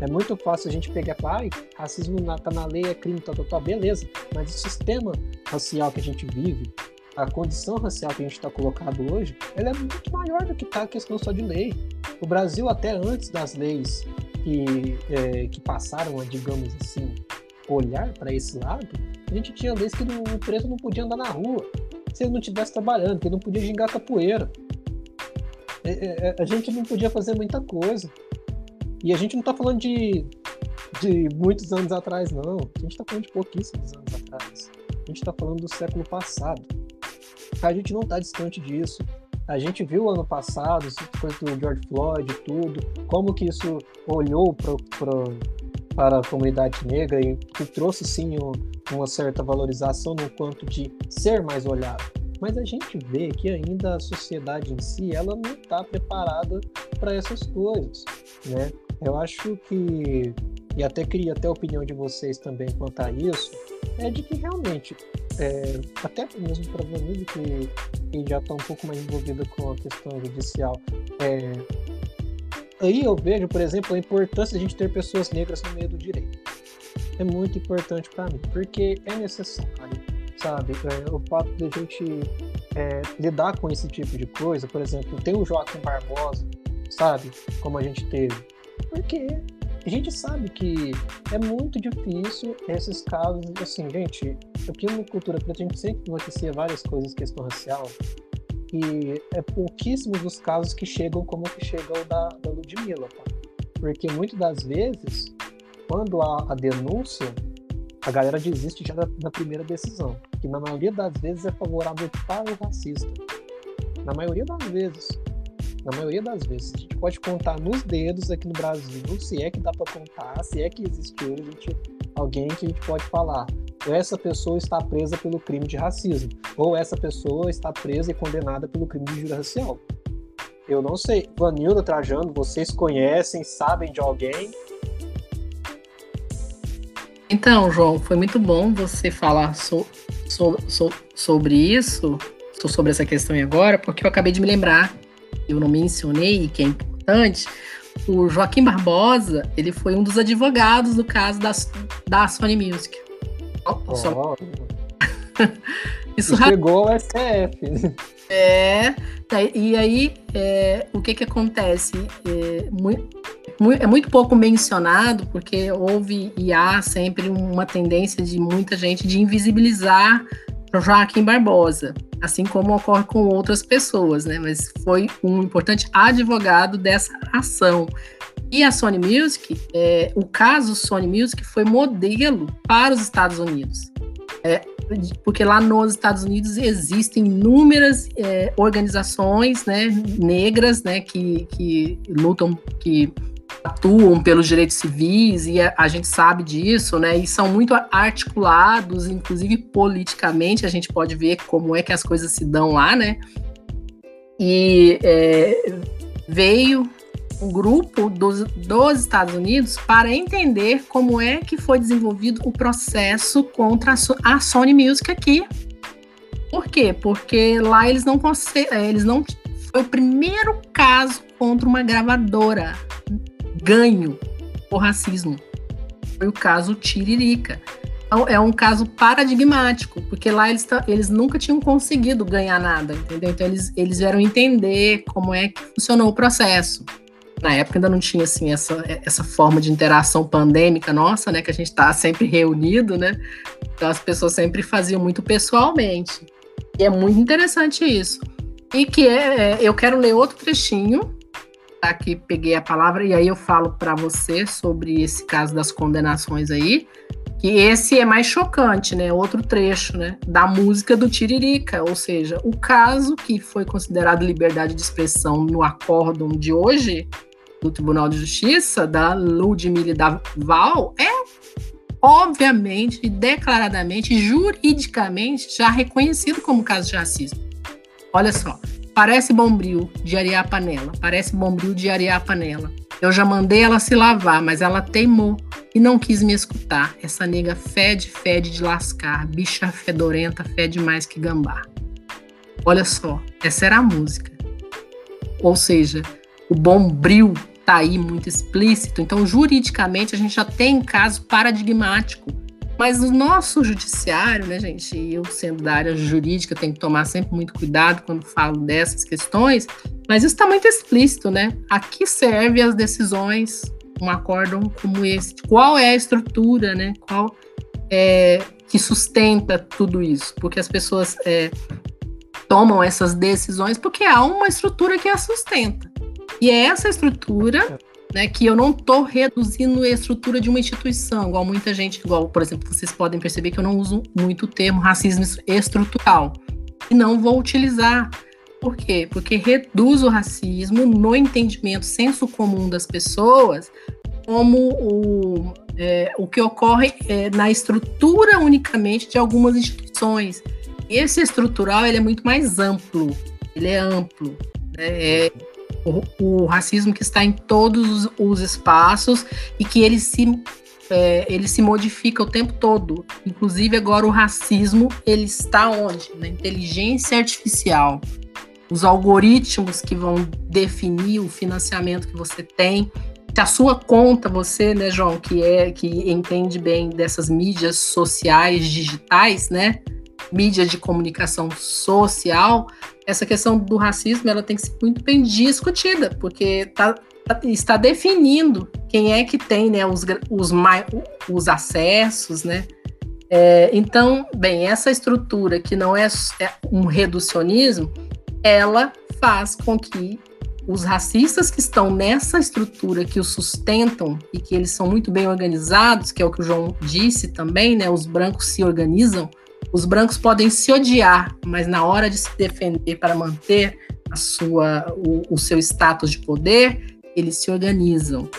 É muito fácil a gente pegar e falar, racismo tá na lei, é crime, tal, tal, tal, beleza. Mas o sistema racial que a gente vive, a condição racial que a gente está colocado hoje, ela é muito maior do que tá a questão só de lei. O Brasil, até antes das leis que, é, que passaram a, digamos assim, olhar para esse lado, a gente tinha leis que o preso não podia andar na rua. se ele não estivesse trabalhando, que ele não podia gingar capoeira. É, é, é, a gente não podia fazer muita coisa. E a gente não está falando de, de muitos anos atrás, não. A gente está falando de pouquíssimos anos atrás. A gente está falando do século passado. A gente não está distante disso. A gente viu ano passado, coisa do George Floyd tudo, como que isso olhou pro, pro, para a comunidade negra e que trouxe sim um, uma certa valorização no quanto de ser mais olhado. Mas a gente vê que ainda a sociedade em si ela não está preparada para essas coisas, né? Eu acho que e até queria até a opinião de vocês também quanto a isso, é de que realmente, é, até mesmo para o amigo que, que já está um pouco mais envolvido com a questão judicial, é, aí eu vejo, por exemplo, a importância de a gente ter pessoas negras no meio do direito. É muito importante para mim, porque é necessário, sabe? É, o fato de a gente é, lidar com esse tipo de coisa, por exemplo, tem o Joaquim Barbosa, sabe? Como a gente teve. Porque a gente sabe que é muito difícil esses casos, assim, gente, aqui no Cultura Preta a gente sempre noticia várias coisas questão racial, e é pouquíssimos os casos que chegam como que chega o da, da Ludmilla, tá? Porque muitas das vezes, quando há a denúncia, a galera desiste já na, na primeira decisão, que na maioria das vezes é favorável para o racista. Na maioria das vezes na maioria das vezes. A gente pode contar nos dedos aqui no Brasil, se é que dá para contar, se é que existe hoje gente, alguém que a gente pode falar. Essa pessoa está presa pelo crime de racismo, ou essa pessoa está presa e condenada pelo crime de injúria racial. Eu não sei. Vanilda Trajano, vocês conhecem, sabem de alguém? Então, João, foi muito bom você falar so, so, so, sobre isso, sobre essa questão agora, porque eu acabei de me lembrar eu não mencionei, que é importante, o Joaquim Barbosa, ele foi um dos advogados do caso da, da Sony Music. Oh, Só... Isso chegou ao STF. É, tá, e aí é, o que que acontece? É muito, é muito pouco mencionado, porque houve e há sempre uma tendência de muita gente de invisibilizar Joaquim Barbosa, assim como ocorre com outras pessoas, né? Mas foi um importante advogado dessa ação. E a Sony Music, é, o caso Sony Music foi modelo para os Estados Unidos. É, porque lá nos Estados Unidos existem inúmeras é, organizações né, negras né, que, que lutam, que atuam pelos direitos civis e a, a, gente sabe disso, né? E são muito articulados, inclusive politicamente, a gente pode ver como é que as coisas se dão lá, né? E é, veio um grupo dos, dos Estados Unidos para entender como é que foi desenvolvido o processo contra a, Sony Music aqui. Por quê? Porque lá eles não eles não foi o primeiro caso contra uma gravadora ganho por racismo. Foi o caso Tiririca. Então, é um caso paradigmático, porque lá eles, eles nunca tinham conseguido ganhar nada, entendeu? Então eles, eles vieram entender como é que funcionou o processo. Na época ainda não tinha assim essa, essa forma de interação pandêmica nossa, né? Que a gente está sempre reunido, né? Então as pessoas sempre faziam muito pessoalmente. E é muito interessante isso. E que é, é eu quero ler outro trechinho aqui peguei a palavra e aí eu falo para você sobre esse caso das condenações aí, que esse é mais chocante, né? Outro trecho, né? Da música do Tiririca, ou seja, o caso que foi considerado liberdade de expressão no acórdão de hoje do Tribunal de Justiça da Ludmilla da Val é obviamente declaradamente, juridicamente já reconhecido como caso de racismo. Olha só, Parece bombril de arear a panela. Parece bombril de arear a panela. Eu já mandei ela se lavar, mas ela teimou e não quis me escutar. Essa nega fede, fede de lascar. Bicha fedorenta, fede mais que gambá. Olha só, essa era a música. Ou seja, o bombril tá aí muito explícito. Então, juridicamente, a gente já tem caso paradigmático mas o nosso judiciário, né, gente, eu sendo da área jurídica, tenho que tomar sempre muito cuidado quando falo dessas questões, mas isso está muito explícito, né? A que serve as decisões, um acórdão como esse? Qual é a estrutura, né? Qual é que sustenta tudo isso? Porque as pessoas é, tomam essas decisões porque há uma estrutura que a sustenta. E é essa estrutura né, que eu não estou reduzindo a estrutura de uma instituição, igual muita gente, igual, por exemplo, vocês podem perceber que eu não uso muito o termo racismo estrutural. E não vou utilizar. Por quê? Porque reduz o racismo no entendimento senso comum das pessoas como o, é, o que ocorre é, na estrutura unicamente de algumas instituições. Esse estrutural ele é muito mais amplo, ele é amplo. Né? É, o, o, racismo que está em todos os espaços e que ele se, é, ele se modifica o tempo todo. Inclusive agora o racismo ele está onde? Na inteligência artificial. Os algoritmos que vão definir o financiamento que você tem, se a sua conta, você, né, João, que é que entende bem dessas mídias sociais digitais, né, mídia de comunicação social, essa questão do racismo ela tem que ser muito bem discutida, porque tá, tá está definindo quem é que tem né, os, os, os acessos, né? É, então, bem, essa estrutura que não é, é um reducionismo, ela faz com que os racistas que estão nessa estrutura que os sustentam e que eles são muito bem organizados, que é o que o João disse também, né? Os brancos se organizam. Os brancos podem se odiar, mas na hora de se defender para manter a sua, o, o seu status de poder, eles se organizam.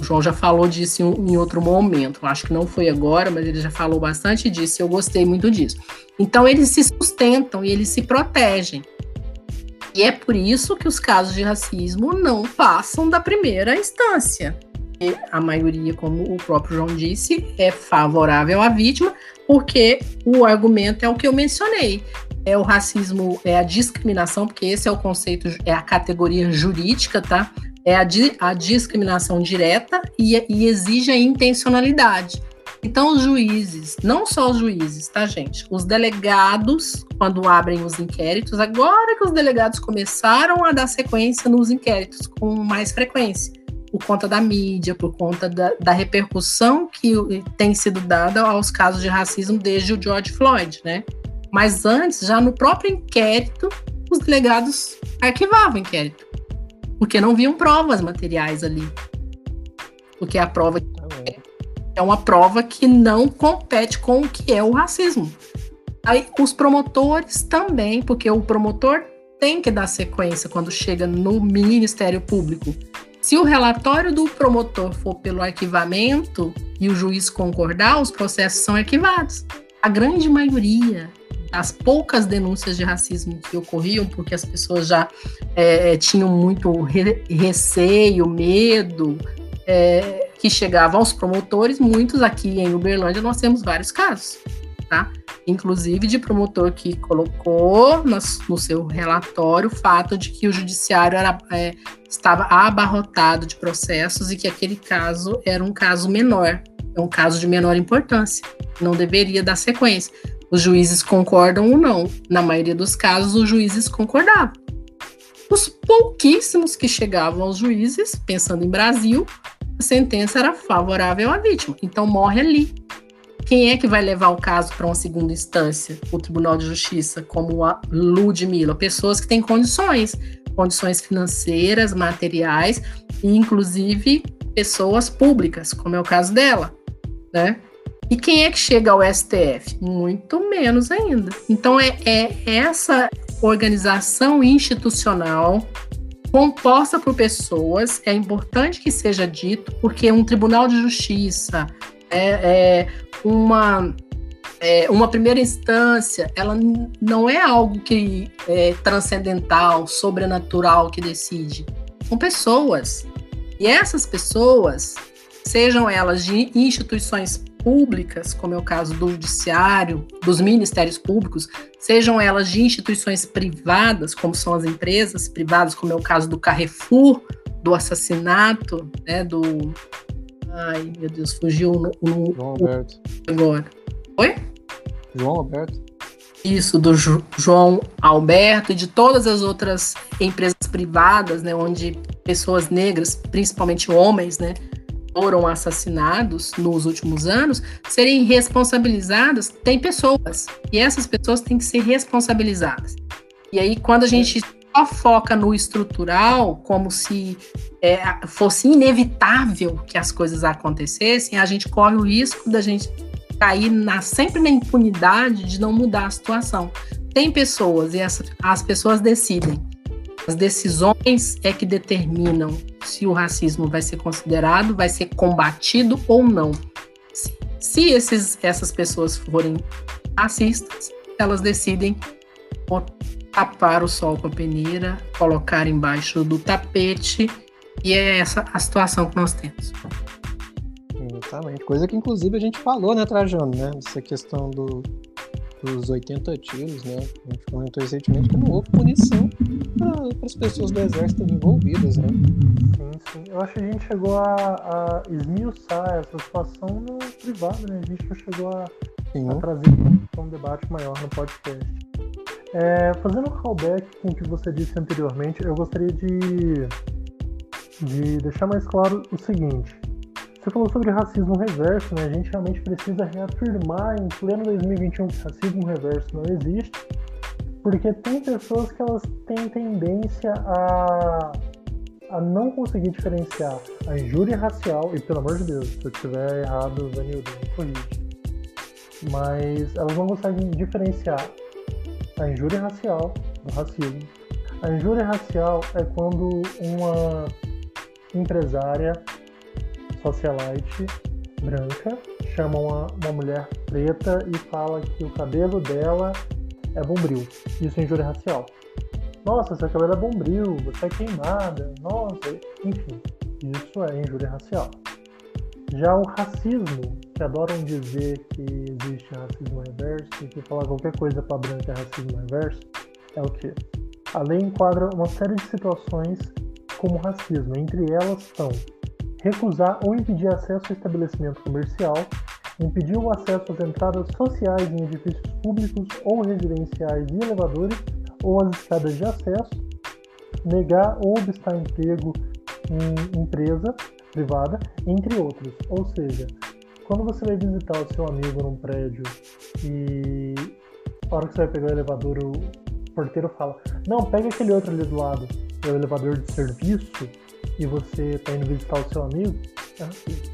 O João já falou disso em, em outro momento. Acho que não foi agora, mas ele já falou bastante disso. E eu gostei muito disso. Então eles se sustentam e eles se protegem. E é por isso que os casos de racismo não passam da primeira instância. E a maioria, como o próprio João disse, é favorável à vítima, porque o argumento é o que eu mencionei. É o racismo, é a discriminação, porque esse é o conceito, é a categoria jurídica, tá? É a, di, a discriminação direta e, e exige a intencionalidade. Então, os juízes, não só os juízes, tá, gente? Os delegados, quando abrem os inquéritos, agora que os delegados começaram a dar sequência nos inquéritos com mais frequência, por conta da mídia, por conta da, da repercussão que tem sido dada aos casos de racismo desde o George Floyd, né? Mas antes, já no próprio inquérito, os delegados arquivavam o inquérito, porque não viam provas materiais ali. Porque a prova é uma prova que não compete com o que é o racismo. Aí os promotores também, porque o promotor tem que dar sequência quando chega no Ministério Público. Se o relatório do promotor for pelo arquivamento e o juiz concordar, os processos são arquivados. A grande maioria das poucas denúncias de racismo que ocorriam, porque as pessoas já é, tinham muito re receio, medo, é, que chegavam aos promotores, muitos aqui em Uberlândia nós temos vários casos, tá? Inclusive de promotor que colocou no, seu relatório o fato de que o judiciário era, é, estava abarrotado de processos e que aquele caso era um caso menor, é um caso de menor importância, não deveria dar sequência. Os juízes concordam ou não. Na maioria dos casos, os juízes concordavam. Os pouquíssimos que chegavam aos juízes, pensando em Brasil, a sentença era favorável à vítima. Então morre ali. Quem é que vai levar o caso para uma segunda instância? O Tribunal de Justiça, como a Ludmilla. Pessoas que têm condições, condições financeiras, materiais, e inclusive pessoas públicas, como é o caso dela, né? E quem é que chega ao STF? Muito menos ainda. Então é, é essa organização institucional composta por pessoas, é importante que seja dito, porque um tribunal de justiça é, é uma é, uma primeira instância, ela não é algo que é transcendental, sobrenatural que decide. São pessoas. E essas pessoas, sejam elas de instituições públicas, como é o caso do judiciário, dos ministérios públicos, sejam elas de instituições privadas, como são as empresas privadas, como é o caso do Carrefour, do assassinato, né, do ai meu Deus, fugiu no, no João Alberto. agora. Oi? João Alberto. Isso, do João Alberto e de todas as outras empresas privadas, né, onde pessoas negras, principalmente homens, né, foram assassinados nos últimos anos serem responsabilizadas, tem pessoas, e essas pessoas têm que ser responsabilizadas. E aí, quando a gente só foca no estrutural, como se é, fosse inevitável que as coisas acontecessem, a gente corre o risco da gente cair na, sempre na impunidade de não mudar a situação. Tem pessoas, e as, as pessoas decidem. As decisões é que determinam se o racismo vai ser considerado, vai ser combatido ou não. Se, se esses, essas pessoas forem racistas, elas decidem tapar o sol com a peneira, colocar embaixo do tapete, e é essa a situação que nós temos. Exatamente. Coisa que inclusive a gente falou, né, Trajano, né? Essa questão do, dos 80 tiros, né? A gente comentou recentemente que não houve punição para as pessoas do exército envolvidas, né? Sim, sim. Eu acho que a gente chegou a, a esmiuçar essa situação no privado, né? A gente não chegou a, a trazer um debate maior no podcast. É, fazendo um callback com o que você disse anteriormente, eu gostaria de, de deixar mais claro o seguinte. Você falou sobre racismo reverso, né? A gente realmente precisa reafirmar em pleno 2021 que racismo reverso não existe, porque tem pessoas que elas têm tendência a, a não conseguir diferenciar a injúria racial, e pelo amor de Deus, se eu estiver errado, Vanildo, me corrige. Mas elas não conseguem diferenciar a injúria racial do racismo. A injúria racial é quando uma empresária socialite branca chama uma, uma mulher preta e fala que o cabelo dela é bombril. Isso é injúria racial. Nossa, seu cabelo é bombril, você é queimada, nossa, enfim, isso é injúria racial. Já o racismo, que adoram dizer que existe racismo reverso e que falar qualquer coisa para branca é racismo reverso, é o que? A lei enquadra uma série de situações como racismo. Entre elas estão recusar ou impedir acesso ao estabelecimento comercial, impedir o acesso às entradas sociais em edifícios públicos ou residenciais e elevadores ou às escadas de acesso, negar ou obstar emprego em empresa privada, entre outros. Ou seja, quando você vai visitar o seu amigo num prédio e na hora que você vai pegar o elevador, o porteiro fala: Não, pega aquele outro ali do lado, é o elevador de serviço e você está indo visitar o seu amigo, é racismo.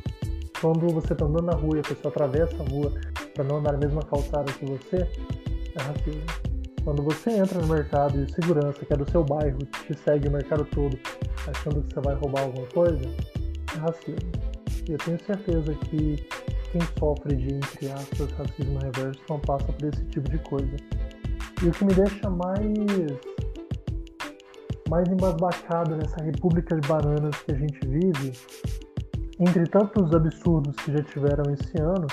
Quando você está andando na rua e a pessoa atravessa a rua para não andar na mesma calçada que você, é racismo. Quando você entra no mercado e segurança, que é do seu bairro, te segue o mercado todo, achando que você vai roubar alguma coisa, é racismo. Eu tenho certeza que quem sofre de, entre aspas, racismo reverso não passa por esse tipo de coisa. E o que me deixa mais mais embasbacado nessa república de bananas que a gente vive, entre tantos absurdos que já tiveram esse ano,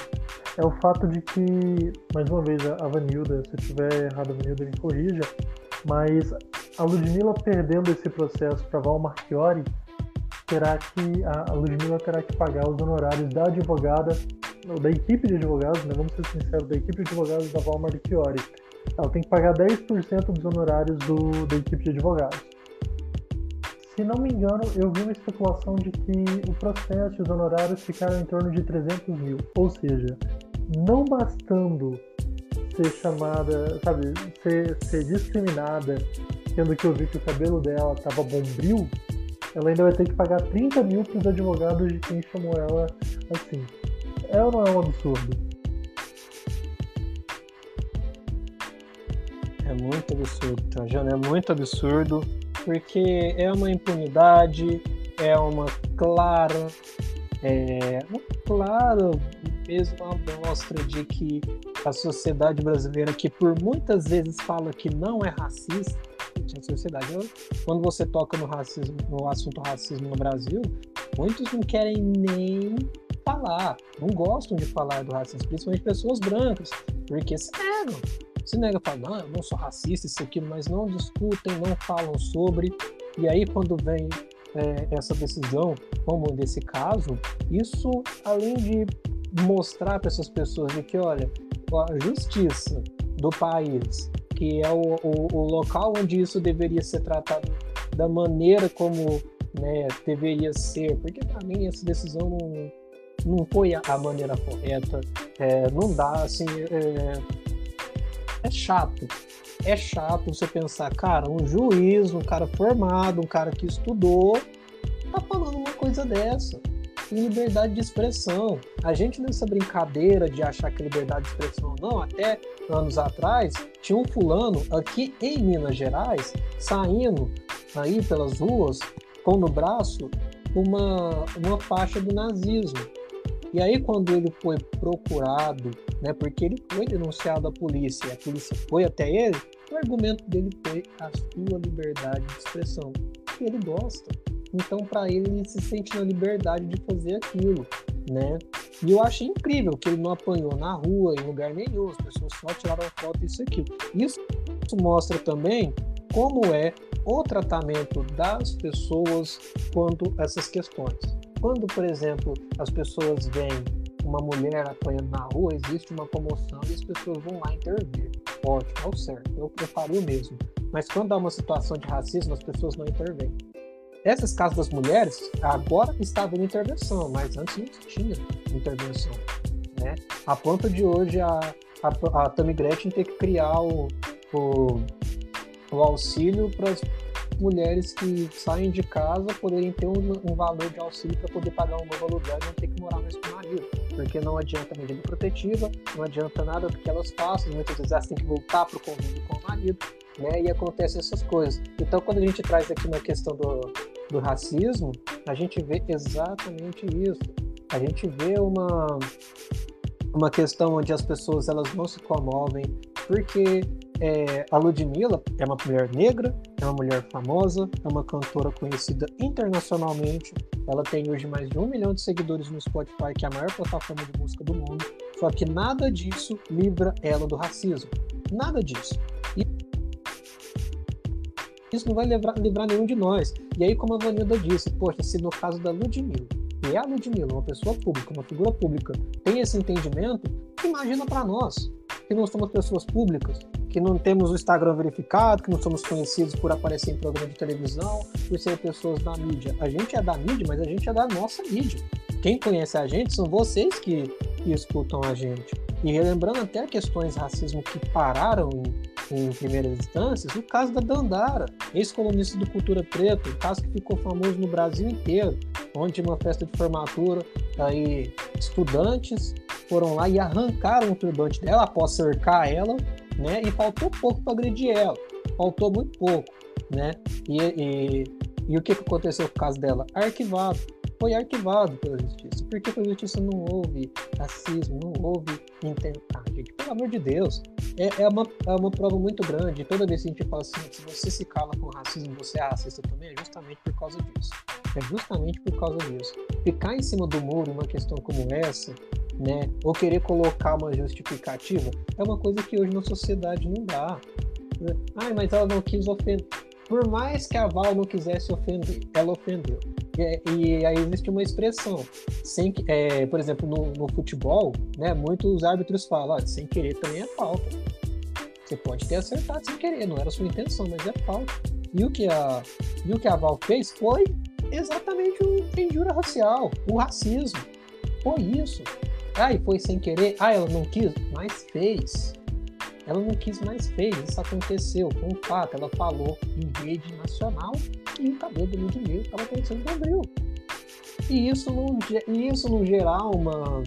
é o fato de que, mais uma vez, a Vanilda, se eu estiver errado, a Vanilda me corrija, mas a Ludmilla perdendo esse processo para Val Marchiori, terá que, a Ludmilla terá que pagar os honorários da advogada, da equipe de advogados, né, vamos ser sinceros, da equipe de advogados da Val Marchiori. Ela tem que pagar 10% dos honorários do, da equipe de advogados. Se não me engano, eu vi uma especulação de que o processo e os honorários ficaram em torno de 300 mil. Ou seja, não bastando ser chamada, sabe, ser, ser discriminada, sendo que eu vi que o cabelo dela estava bombril, ela ainda vai ter que pagar 30 mil para os advogados de quem chamou ela assim. É ou não é um absurdo? É muito absurdo, Trajano, é muito absurdo porque é uma impunidade, é uma clara, é uma clara mesmo amostra de que a sociedade brasileira, que por muitas vezes fala que não é racista, a sociedade, quando você toca no racismo, no assunto racismo no Brasil, muitos não querem nem falar, não gostam de falar do racismo, principalmente pessoas brancas, porque se negam se nega fala, não, eu não sou racista, isso aqui, mas não discutem, não falam sobre. E aí, quando vem é, essa decisão, como nesse caso, isso, além de mostrar para essas pessoas de que, olha, a justiça do país, que é o, o, o local onde isso deveria ser tratado da maneira como né, deveria ser, porque para mim essa decisão não, não foi a maneira correta, é, não dá assim. É, é chato é chato você pensar, cara, um juiz, um cara formado, um cara que estudou, tá falando uma coisa dessa. Tem liberdade de expressão. A gente nessa brincadeira de achar que liberdade de expressão não, até anos atrás, tinha um fulano aqui em Minas Gerais saindo aí pelas ruas com no braço uma, uma faixa do nazismo. E aí, quando ele foi procurado, né, porque ele foi denunciado à polícia, a polícia foi até ele, o argumento dele foi a sua liberdade de expressão. E ele gosta. Então, para ele, ele se sente na liberdade de fazer aquilo, né? E eu achei incrível que ele não apanhou na rua, em lugar nenhum, as pessoas só tiraram foto isso aqui. Isso, mostra também como é o tratamento das pessoas quanto a essas questões. Quando, por exemplo, as pessoas veem uma mulher apanhando na rua, existe uma comoção e as pessoas vão lá intervir. Ótimo, é o certo, eu, o mesmo. Mas quando há uma situação de racismo, as pessoas não intervêm. Esses casos das mulheres, agora está havendo intervenção, mas antes não tinha intervenção. Né? A ponto de hoje a, a, a Tammy Gretchen ter que criar o, o, o auxílio para as mulheres que saem de casa poderem ter um, um valor de auxílio para poder pagar um novo aluguel e não ter que morar mais com o marido. Porque não adianta medida protetiva, não adianta nada do que elas façam, muitas vezes elas têm que voltar para o convívio com o marido, né? E acontecem essas coisas. Então, quando a gente traz aqui na questão do, do racismo, a gente vê exatamente isso. A gente vê uma, uma questão onde as pessoas elas não se comovem porque é, a Ludmilla é uma mulher negra, é uma mulher famosa, é uma cantora conhecida internacionalmente. Ela tem hoje mais de um milhão de seguidores no Spotify, que é a maior plataforma de música do mundo. Só que nada disso livra ela do racismo. Nada disso. E isso não vai livrar, livrar nenhum de nós. E aí, como a Vanilda disse, poxa, se no caso da Ludmilla, é a Ludmilla, uma pessoa pública, uma figura pública, tem esse entendimento, imagina para nós, que não somos pessoas públicas, que não temos o Instagram verificado, que não somos conhecidos por aparecer em programa de televisão, por ser pessoas da mídia. A gente é da mídia, mas a gente é da nossa mídia. Quem conhece a gente são vocês que, que escutam a gente. E relembrando até questões de racismo que pararam em, em primeiras instâncias, o caso da Dandara, ex-colunista do Cultura Preta, um caso que ficou famoso no Brasil inteiro, onde uma festa de formatura, aí estudantes foram lá e arrancaram o turbante dela após cercar ela né? E faltou pouco para agredir ela, faltou muito pouco, né? E, e, e o que, aconteceu com o caso dela? Arquivado, foi arquivado pela justiça. Por que a justiça não houve racismo, não houve intentar, gente? Pelo amor de Deus, é, é, uma, é uma prova muito grande. Toda vez que a gente fala assim, se você se cala com racismo, você é racista também, é justamente por causa disso. É justamente por causa disso. Ficar em cima do muro uma questão como essa né? Ou querer colocar uma justificativa é uma coisa que hoje na sociedade não dá. Né? Ai, mas ela não quis ofender. Por mais que a Val não quisesse ofender, ela ofendeu. E, e aí existe uma expressão, sem, é, por exemplo, no, no, futebol, né, muitos árbitros falam, sem querer também é falta. Você pode ter acertado sem querer, não era sua intenção, mas é falta. E o que a, e o que a Val fez foi exatamente o injúria racial, o racismo. Foi isso. Ah, e foi sem querer. Ah, ela não quis, mas fez. Ela não quis, mas fez. Isso aconteceu, foi um fato. Ela falou em rede nacional e o cabelo do Ludmilla estava acontecendo no abril. E isso não, isso não gerar uma,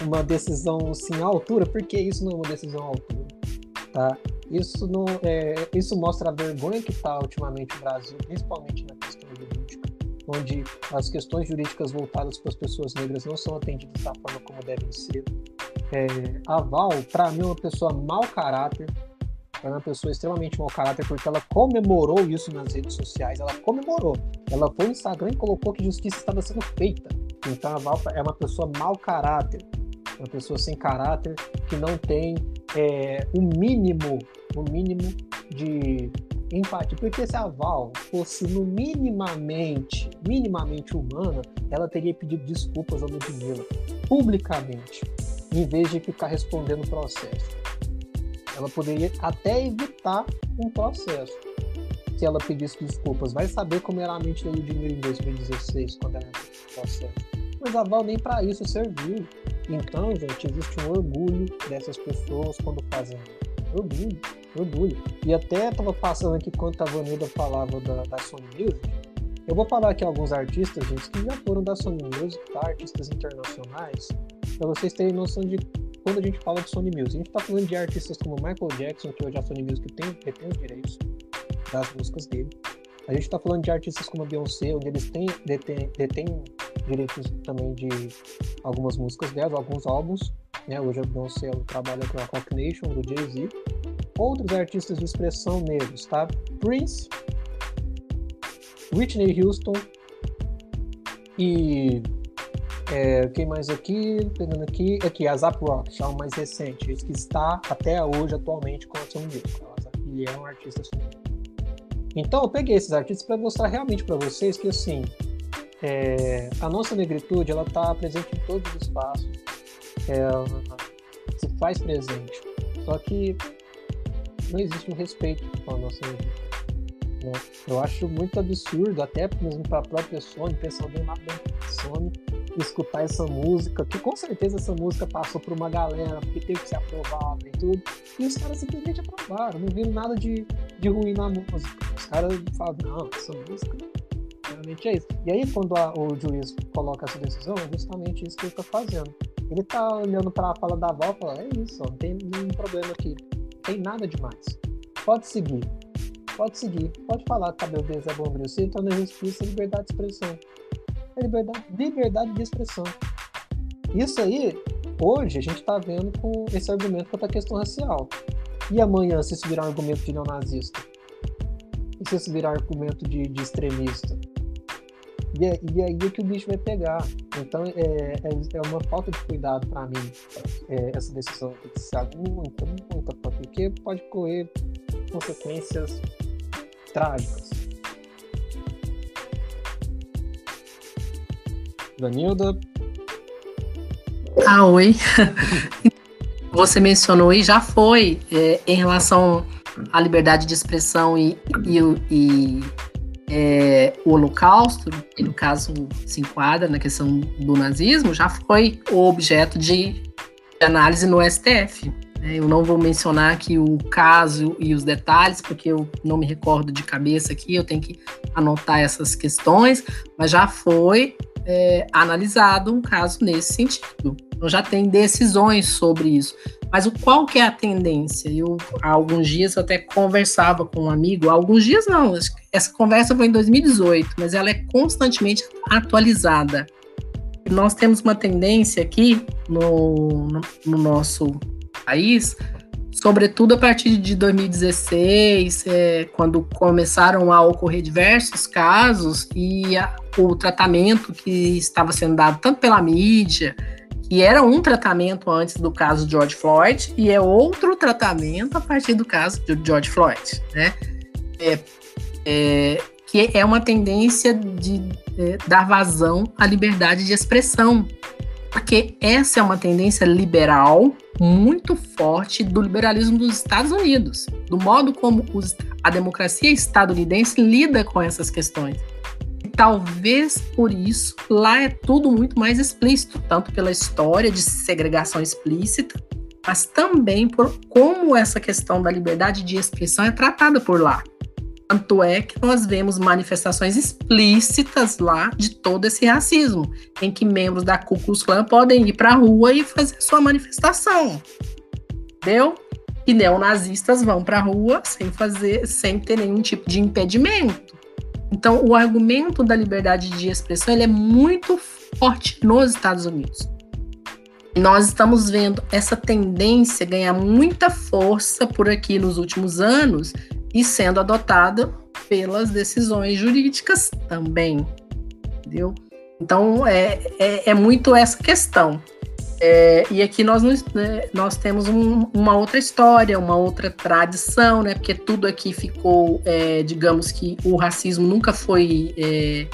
uma decisão assim, à altura, porque isso não é uma decisão à altura. Tá? Isso, não, é, isso mostra a vergonha que está ultimamente o Brasil, principalmente na questão onde as questões jurídicas voltadas para as pessoas negras não são atendidas da forma como devem ser. É, a Val, para mim, é uma pessoa mau caráter, é uma pessoa extremamente mau caráter, porque ela comemorou isso nas redes sociais, ela comemorou. Ela foi no Instagram e colocou que justiça estava sendo feita. Então a Val é uma pessoa mau caráter, uma pessoa sem caráter, que não tem é, o mínimo, o mínimo de empatia. Porque se a Val fosse no minimamente, minimamente humana, ela teria pedido desculpas a Ludmilla, publicamente, em vez de ficar respondendo o processo. Ela poderia até evitar um processo se ela pedisse desculpas. Vai saber como era a mente da Ludmilla em 2016, quando ela entrou no processo. Mas a Val nem para isso serviu. Então, gente, existe um orgulho dessas pessoas quando fazem orgulho orgulho. E até estava passando aqui quando a Vanilda falava da, da Sony Music. Eu vou falar aqui alguns artistas, gente, que já foram da Sony Music, tá? Artistas internacionais, para vocês terem noção de quando a gente fala de Sony Music. A gente está falando de artistas como Michael Jackson, que hoje a Sony Music tem, detém os direitos das músicas dele. A gente está falando de artistas como a Beyoncé, onde eles têm, detêm direitos também de algumas músicas dela, alguns álbuns. Né? Hoje a Beyoncé trabalha com a Rock Nation, do Jay-Z. Outros artistas de expressão negros, tá? Prince, Whitney Houston e é, quem mais aqui? Pegando aqui, aqui, a Zap Rock, já o mais recente, esse que está até hoje atualmente com a Sony Music. Ele é um artista Então eu peguei esses artistas para mostrar realmente para vocês que assim é, a nossa negritude ela está presente em todos os espaços, ela se faz presente. Só que não existe um respeito com a nossa negritude. Né? Eu acho muito absurdo, até mesmo para a própria Sony, pensar alguém lá dentro da Sony escutar essa música, que com certeza essa música passou por uma galera, porque teve que ser aprovada e tudo, e os caras simplesmente aprovaram, não viram nada de, de ruim na música. Os caras falam, não, essa música realmente é isso. E aí, quando a, o juiz coloca essa decisão, é justamente isso que ele está fazendo. Ele está olhando para a fala da avó e fala, é isso, não tem nenhum problema aqui, não tem nada demais. Pode seguir, pode seguir, pode falar que cabelo deles é bom, se torna justiça e liberdade de expressão é liberdade, liberdade de expressão. Isso aí, hoje, a gente está vendo com esse argumento quanto à questão racial. E amanhã, se isso virar um argumento de neonazista? E se isso virar argumento de, de extremista? E, é, e aí é que o bicho vai pegar. Então, é, é, é uma falta de cuidado para mim, é, essa decisão judicial. Muita, muita, porque pode correr consequências trágicas. Danilda. Ah, oi. Você mencionou e já foi é, em relação à liberdade de expressão e, e, e é, o Holocausto, que no caso se enquadra na questão do nazismo, já foi objeto de, análise no STF. É, eu não vou mencionar aqui o caso e os detalhes, porque eu não me recordo de cabeça aqui, eu tenho que anotar essas questões, mas já foi é, analisado um caso nesse sentido. Então já tem decisões sobre isso. Mas o qual que é a tendência? Eu há alguns dias eu até conversava com um amigo, há alguns dias não, essa conversa foi em 2018, mas ela é constantemente atualizada. Nós temos uma tendência aqui no, no, no nosso país sobretudo a partir de 2016, é, quando começaram a ocorrer diversos casos e a, o tratamento que estava sendo dado tanto pela mídia, que era um tratamento antes do caso George Floyd e é outro tratamento a partir do caso de George Floyd, né? É, é, que é uma tendência de é, dar vazão à liberdade de expressão, porque essa é uma tendência liberal muito forte do liberalismo dos Estados Unidos, do modo como os, a democracia estadunidense lida com essas questões. E talvez por isso lá é tudo muito mais explícito, tanto pela história de segregação explícita, mas também por como essa questão da liberdade de expressão é tratada por lá. Tanto é que nós vemos manifestações explícitas lá de todo esse racismo, em que membros da Ku Klux Klan podem ir para a rua e fazer sua manifestação. Entendeu? E neonazistas vão para a rua sem fazer, sem ter nenhum tipo de impedimento. Então, o argumento da liberdade de expressão ele é muito forte nos Estados Unidos. Nós estamos vendo essa tendência ganhar muita força por aqui nos últimos anos, e sendo adotada pelas decisões jurídicas também, entendeu? Então, é, é, é muito essa questão. É, e aqui nós, né, nós temos um, uma outra história, uma outra tradição, né? Porque tudo aqui ficou, é, digamos que o racismo nunca foi é,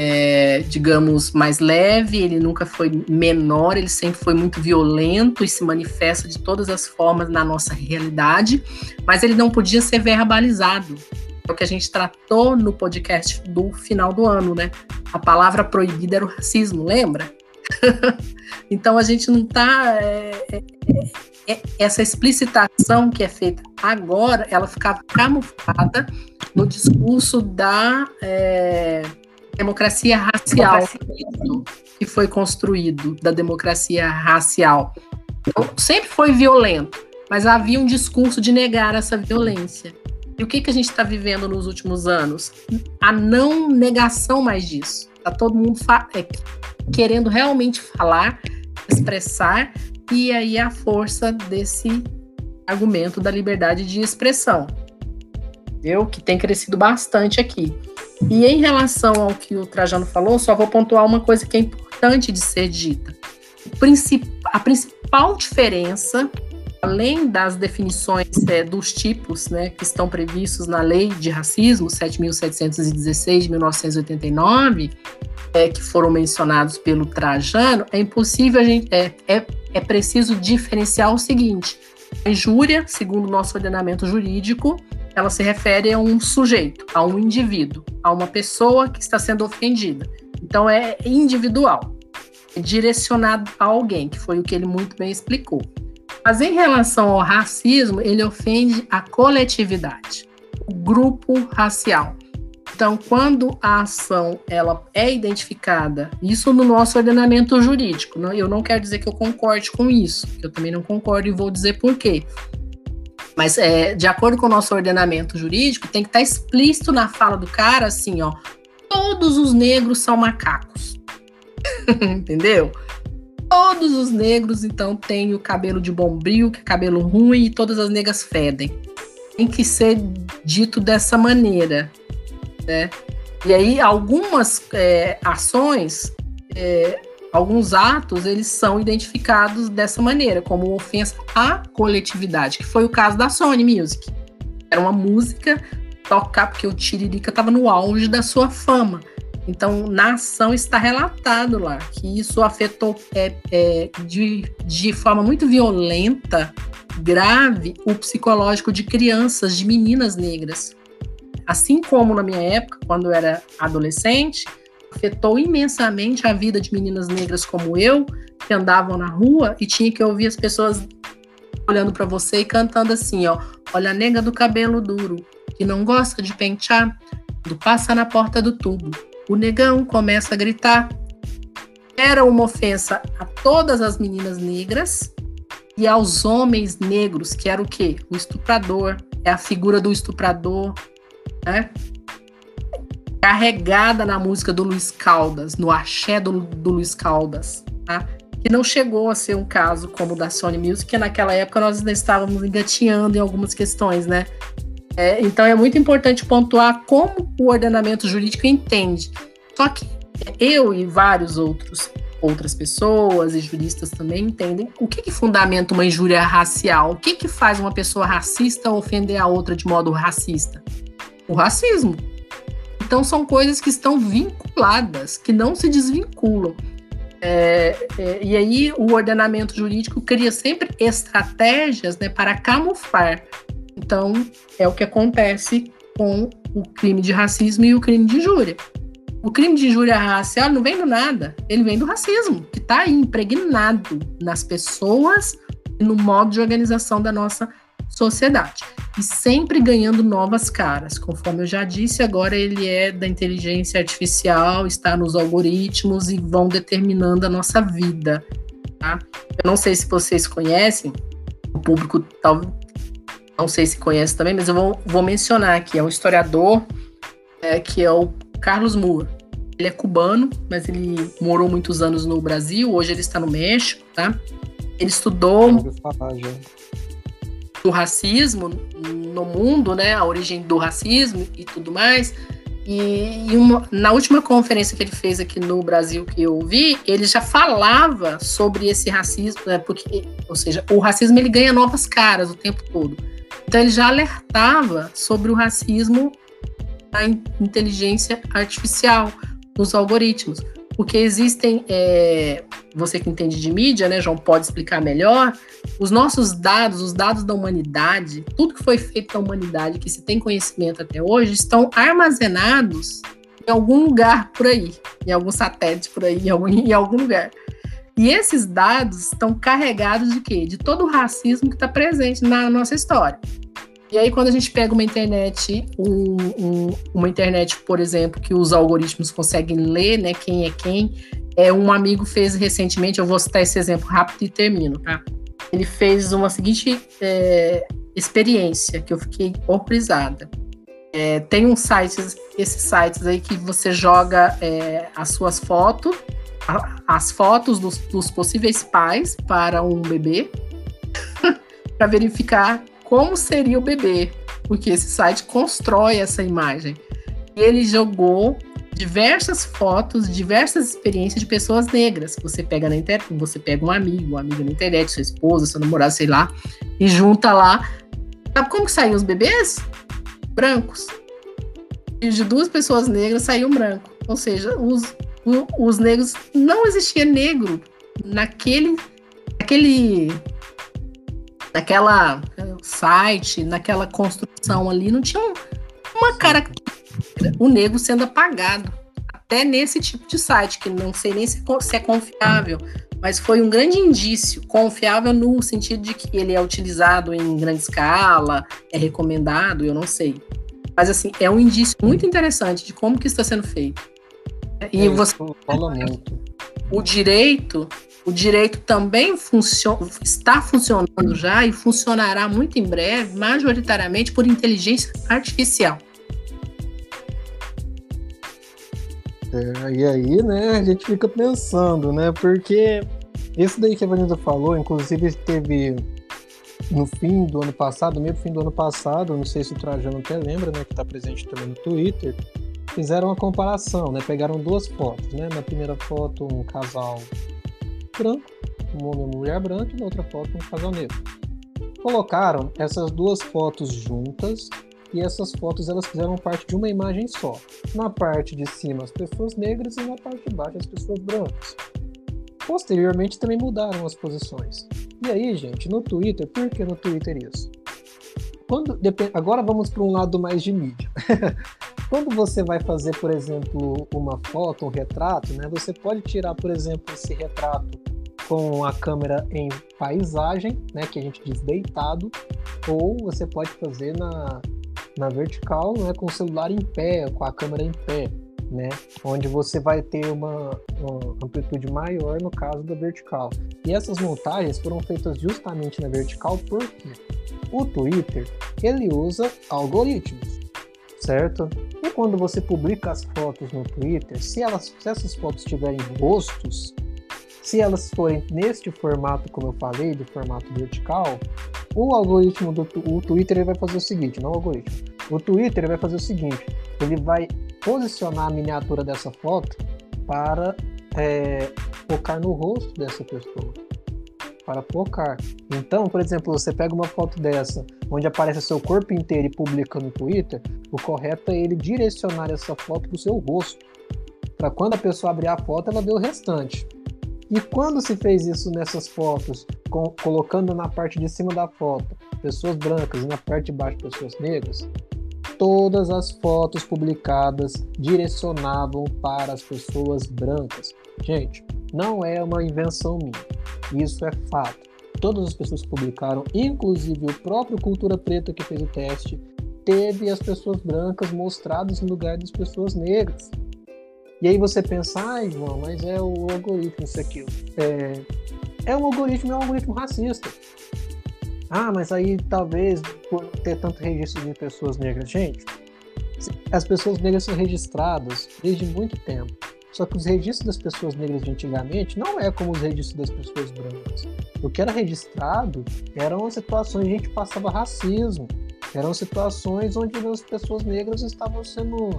é, digamos, mais leve, ele nunca foi menor, ele sempre foi muito violento e se manifesta de todas as formas na nossa realidade, mas ele não podia ser verbalizado. É o que a gente tratou no podcast do final do ano, né? A palavra proibida era o racismo, lembra? então a gente não está. É, é, essa explicitação que é feita agora, ela ficava camuflada no discurso da é, democracia racial democracia. que foi construído, da democracia racial. Então, sempre foi violento, mas havia um discurso de negar essa violência. E o que, que a gente está vivendo nos últimos anos? A não negação mais disso. Está todo mundo é, querendo realmente falar, expressar, e aí a força desse argumento da liberdade de expressão. Eu que tem crescido bastante aqui. E em relação ao que o Trajano falou, só vou pontuar uma coisa que é importante de ser dita. a principal diferença, além das definições é, dos tipos né, que estão previstos na Lei de Racismo 7.716 de 1989, é, que foram mencionados pelo Trajano, é impossível a gente. É, é, é preciso diferenciar o seguinte: a injúria, segundo o nosso ordenamento jurídico, ela se refere a um sujeito, a um indivíduo, a uma pessoa que está sendo ofendida. Então é individual, é direcionado a alguém, que foi o que ele muito bem explicou. Mas em relação ao racismo, ele ofende a coletividade, o grupo racial. Então, quando a ação ela é identificada, isso no nosso ordenamento jurídico, eu não quero dizer que eu concorde com isso, eu também não concordo e vou dizer por quê. Mas é, de acordo com o nosso ordenamento jurídico, tem que estar tá explícito na fala do cara assim, ó, todos os negros são macacos. Entendeu? Todos os negros, então, têm o cabelo de bombril, que é cabelo ruim, e todas as negras fedem. Tem que ser dito dessa maneira, né? E aí, algumas é, ações é, alguns atos eles são identificados dessa maneira, como ofensa à coletividade, que foi o caso da Sony Music. Era uma música tocar porque o Tiririca estava no auge da sua fama. Então, na ação está relatado lá que isso afetou é, é, de, de forma muito violenta, grave, o psicológico de crianças, de meninas negras. Assim como na minha época, quando eu era adolescente, afetou imensamente a vida de meninas negras como eu, que andavam na rua e tinha que ouvir as pessoas olhando para você e cantando assim, ó, olha a nega do cabelo duro, que não gosta de pentear, do passa na porta do tubo. O negão começa a gritar. Era uma ofensa a todas as meninas negras e aos homens negros, que era o quê? O estuprador, é a figura do estuprador, né? Carregada na música do Luiz Caldas, no axé do, do Luiz Caldas, tá? que não chegou a ser um caso como o da Sony Music, que naquela época nós ainda estávamos engateando em algumas questões, né? É, então é muito importante pontuar como o ordenamento jurídico entende. Só que eu e vários outros outras pessoas e juristas também entendem o que, que fundamenta uma injúria racial, o que, que faz uma pessoa racista ofender a outra de modo racista? O racismo. Então, são coisas que estão vinculadas, que não se desvinculam. É, é, e aí, o ordenamento jurídico cria sempre estratégias né, para camuflar. Então, é o que acontece com o crime de racismo e o crime de injúria. O crime de injúria racial não vem do nada, ele vem do racismo, que está impregnado nas pessoas e no modo de organização da nossa sociedade e sempre ganhando novas caras. Conforme eu já disse, agora ele é da inteligência artificial, está nos algoritmos e vão determinando a nossa vida. Tá? Eu não sei se vocês conhecem, o público talvez não sei se conhece também, mas eu vou, vou mencionar aqui. É um historiador é, que é o Carlos Moore. Ele é cubano, mas ele morou muitos anos no Brasil. Hoje ele está no México, tá? Ele estudou. Falar, do racismo no mundo, né, a origem do racismo e tudo mais. E, e uma, na última conferência que ele fez aqui no Brasil que eu vi, ele já falava sobre esse racismo, né, porque, ou seja, o racismo ele ganha novas caras o tempo todo. Então ele já alertava sobre o racismo da inteligência artificial, nos algoritmos porque existem, é, você que entende de mídia, né, João, pode explicar melhor, os nossos dados, os dados da humanidade, tudo que foi feito da humanidade, que se tem conhecimento até hoje, estão armazenados em algum lugar por aí, em algum satélite por aí, em algum, em algum lugar. E esses dados estão carregados de quê? De todo o racismo que está presente na nossa história. E aí, quando a gente pega uma internet, um, um, uma internet, por exemplo, que os algoritmos conseguem ler, né, quem é quem, é, um amigo fez recentemente, eu vou citar esse exemplo rápido e termino, tá? Ele fez uma seguinte é, experiência que eu fiquei horrorizada. É, tem uns sites, esses sites aí que você joga é, as suas fotos, as fotos dos, dos possíveis pais para um bebê, para verificar como seria o bebê, porque esse site constrói essa imagem. E ele jogou diversas fotos, diversas experiências de pessoas negras. Você pega na internet, você pega um amigo, uma amiga na internet, sua esposa, seu namorado, sei lá, e junta lá. Sabe como que saíam os bebês? Brancos. E de duas pessoas negras saiu um branco. Ou seja, os, os negros não existia negro naquele, naquele naquela site, naquela construção ali, não tinha uma característica, o negro sendo apagado. Até nesse tipo de site, que não sei nem se é confiável, mas foi um grande indício, confiável no sentido de que ele é utilizado em grande escala, é recomendado, eu não sei. Mas assim, é um indício muito interessante de como que está sendo feito. E é, você fala muito. O direito o direito também está funcionando já e funcionará muito em breve, majoritariamente por inteligência artificial. É, e aí, né, a gente fica pensando, né, porque isso daí que a Vanessa falou, inclusive teve no fim do ano passado, meio fim do ano passado, não sei se o Trajano até lembra, né, que está presente também no Twitter, fizeram uma comparação, né, pegaram duas fotos, né, na primeira foto um casal branco, um homem e uma mulher branca, e na outra foto um casal negro. Colocaram essas duas fotos juntas e essas fotos elas fizeram parte de uma imagem só. Na parte de cima as pessoas negras e na parte de baixo as pessoas brancas. Posteriormente também mudaram as posições. E aí, gente, no Twitter, por que no Twitter isso? Quando, agora vamos para um lado mais de mídia. Quando você vai fazer, por exemplo, uma foto, um retrato, né, você pode tirar, por exemplo, esse retrato com a câmera em paisagem, né, que a gente diz deitado, ou você pode fazer na, na vertical, né, com o celular em pé, com a câmera em pé, né, onde você vai ter uma, uma amplitude maior no caso da vertical. E essas montagens foram feitas justamente na vertical porque o Twitter ele usa algoritmos, certo? E quando você publica as fotos no Twitter, se, elas, se essas fotos tiverem rostos, se elas forem neste formato, como eu falei, do formato vertical, o algoritmo do o Twitter vai fazer o seguinte, não o algoritmo. O Twitter vai fazer o seguinte, ele vai posicionar a miniatura dessa foto para é, focar no rosto dessa pessoa. Para focar. Então, por exemplo, você pega uma foto dessa, onde aparece seu corpo inteiro e publica no Twitter, o correto é ele direcionar essa foto para o seu rosto. Para quando a pessoa abrir a foto, ela vê o restante. E quando se fez isso nessas fotos, com, colocando na parte de cima da foto pessoas brancas e na parte de baixo pessoas negras, todas as fotos publicadas direcionavam para as pessoas brancas. Gente, não é uma invenção minha, isso é fato. Todas as pessoas que publicaram, inclusive o próprio Cultura Preta que fez o teste, teve as pessoas brancas mostradas no lugar das pessoas negras. E aí você pensa, ai, João, mas é o algoritmo isso aqui. É, é um algoritmo, é um algoritmo racista. Ah, mas aí talvez por ter tanto registro de pessoas negras. Gente, as pessoas negras são registradas desde muito tempo. Só que os registros das pessoas negras de antigamente não é como os registros das pessoas brancas. O que era registrado eram situações onde a gente passava racismo, eram situações onde as pessoas negras estavam sendo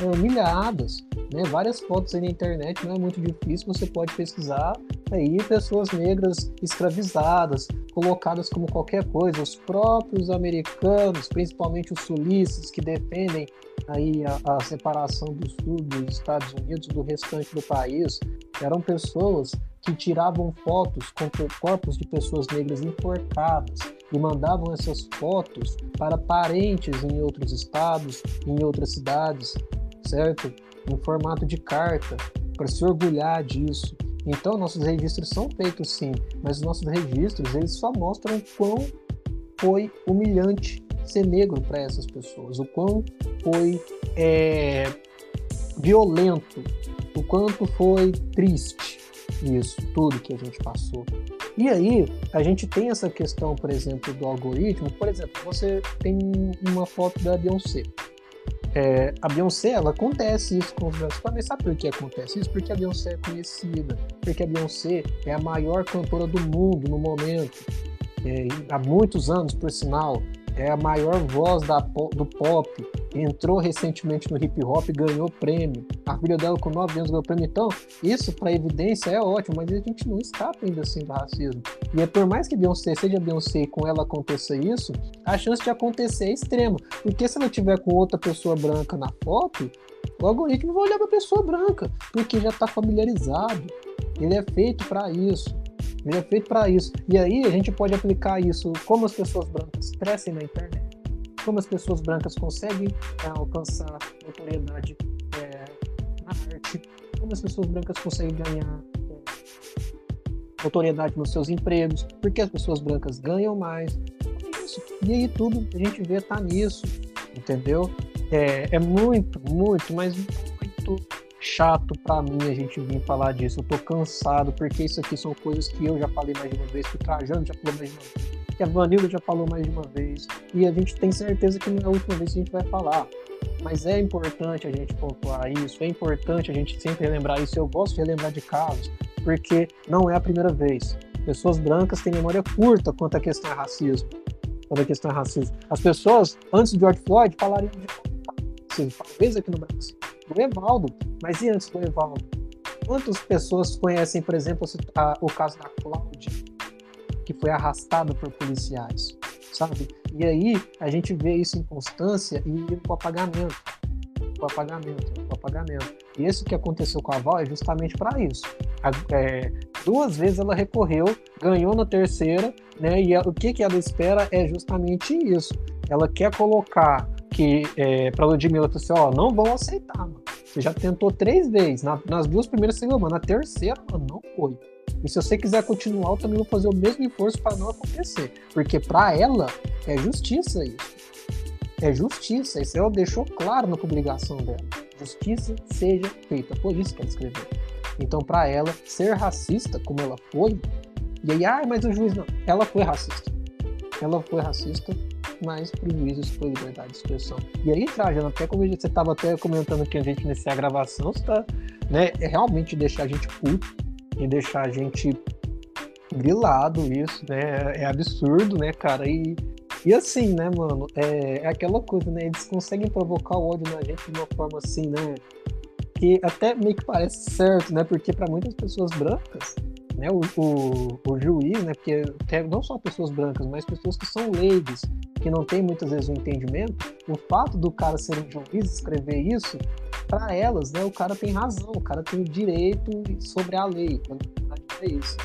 é, humilhadas. Né? Várias fotos aí na internet, não é muito difícil, você pode pesquisar aí pessoas negras escravizadas, colocadas como qualquer coisa. Os próprios americanos, principalmente os sulistas, que defendem aí a, a separação do sul dos Estados Unidos do restante do país, eram pessoas que tiravam fotos com corpos de pessoas negras enforcadas e mandavam essas fotos para parentes em outros estados, em outras cidades, certo? Em formato de carta, para se orgulhar disso. Então, nossos registros são feitos sim, mas os nossos registros, eles só mostram quão foi humilhante ser negro para essas pessoas, o quão foi é, violento, o quanto foi triste isso, tudo que a gente passou. E aí, a gente tem essa questão, por exemplo, do algoritmo. Por exemplo, você tem uma foto da Beyoncé. É, a Beyoncé, ela acontece isso com os brasileiros. Sabe por que acontece isso? Porque a Beyoncé é conhecida, porque a Beyoncé é a maior cantora do mundo no momento, é, há muitos anos, por sinal é a maior voz da, do pop, entrou recentemente no hip hop e ganhou prêmio. A filha dela com 9 anos ganhou prêmio. Então, isso para evidência é ótimo, mas a gente não escapa ainda assim do racismo. E é por mais que Beyoncé seja Beyoncé e com ela aconteça isso, a chance de acontecer é extrema. Porque se ela tiver com outra pessoa branca na foto, o algoritmo vai olhar para pessoa branca, porque já está familiarizado. Ele é feito para isso. Ele é feito para isso. E aí a gente pode aplicar isso como as pessoas brancas crescem na internet, como as pessoas brancas conseguem é, alcançar notoriedade é, na arte, como as pessoas brancas conseguem ganhar é, notoriedade nos seus empregos, porque as pessoas brancas ganham mais. É isso. E aí tudo a gente vê tá nisso, entendeu? É, é muito, muito, mas muito chato para mim a gente vir falar disso. Eu tô cansado, porque isso aqui são coisas que eu já falei mais de uma vez, que o Trajano já falou mais de uma vez, que a Vanilda já falou mais de uma vez, e a gente tem certeza que não é a última vez que a gente vai falar. Mas é importante a gente pontuar isso, é importante a gente sempre relembrar isso. Eu gosto de relembrar de casos, porque não é a primeira vez. Pessoas brancas têm memória curta quanto à questão é racismo. Quanto à questão é racismo. As pessoas, antes de George Floyd, falariam de racismo, talvez aqui no Brasil do Evaldo. Mas e antes do Evaldo? Quantas pessoas conhecem, por exemplo, o caso da Cláudia, que foi arrastada por policiais, sabe? E aí a gente vê isso em constância e o apagamento. O apagamento, o apagamento. E isso que aconteceu com a Val é justamente para isso. É, duas vezes ela recorreu, ganhou na terceira, né? E o que, que ela espera é justamente isso. Ela quer colocar que é, para Ludmilla falou assim, ó, não vão aceitar, mano. Você já tentou três vezes, na, nas duas primeiras ganhou, na terceira, mano, não foi. E se você quiser continuar, eu também vou fazer o mesmo esforço para não acontecer. Porque para ela é justiça isso. É justiça. Isso ela deixou claro na publicação dela. Justiça seja feita. Foi isso que ela escreveu. Então, para ela, ser racista como ela foi, e aí, ah, mas o juiz não. Ela foi racista. Ela foi racista mais prejuízos por liberdade de expressão. E aí, Trajano, até como você estava até comentando que a gente iniciar a gravação, está, né, é realmente deixar a gente puto e deixar a gente grilado isso, né? É absurdo, né, cara? E, e assim, né, mano, é, é aquela coisa, né? Eles conseguem provocar o ódio na gente de uma forma assim, né? Que até meio que parece certo, né? Porque para muitas pessoas brancas, né, o, o, o, juiz, né, porque não só pessoas brancas, mas pessoas que são leigos, que não tem muitas vezes o um entendimento, o fato do cara ser um juiz escrever isso, para elas, né, o cara tem razão, o cara tem o direito sobre a lei, quando é isso.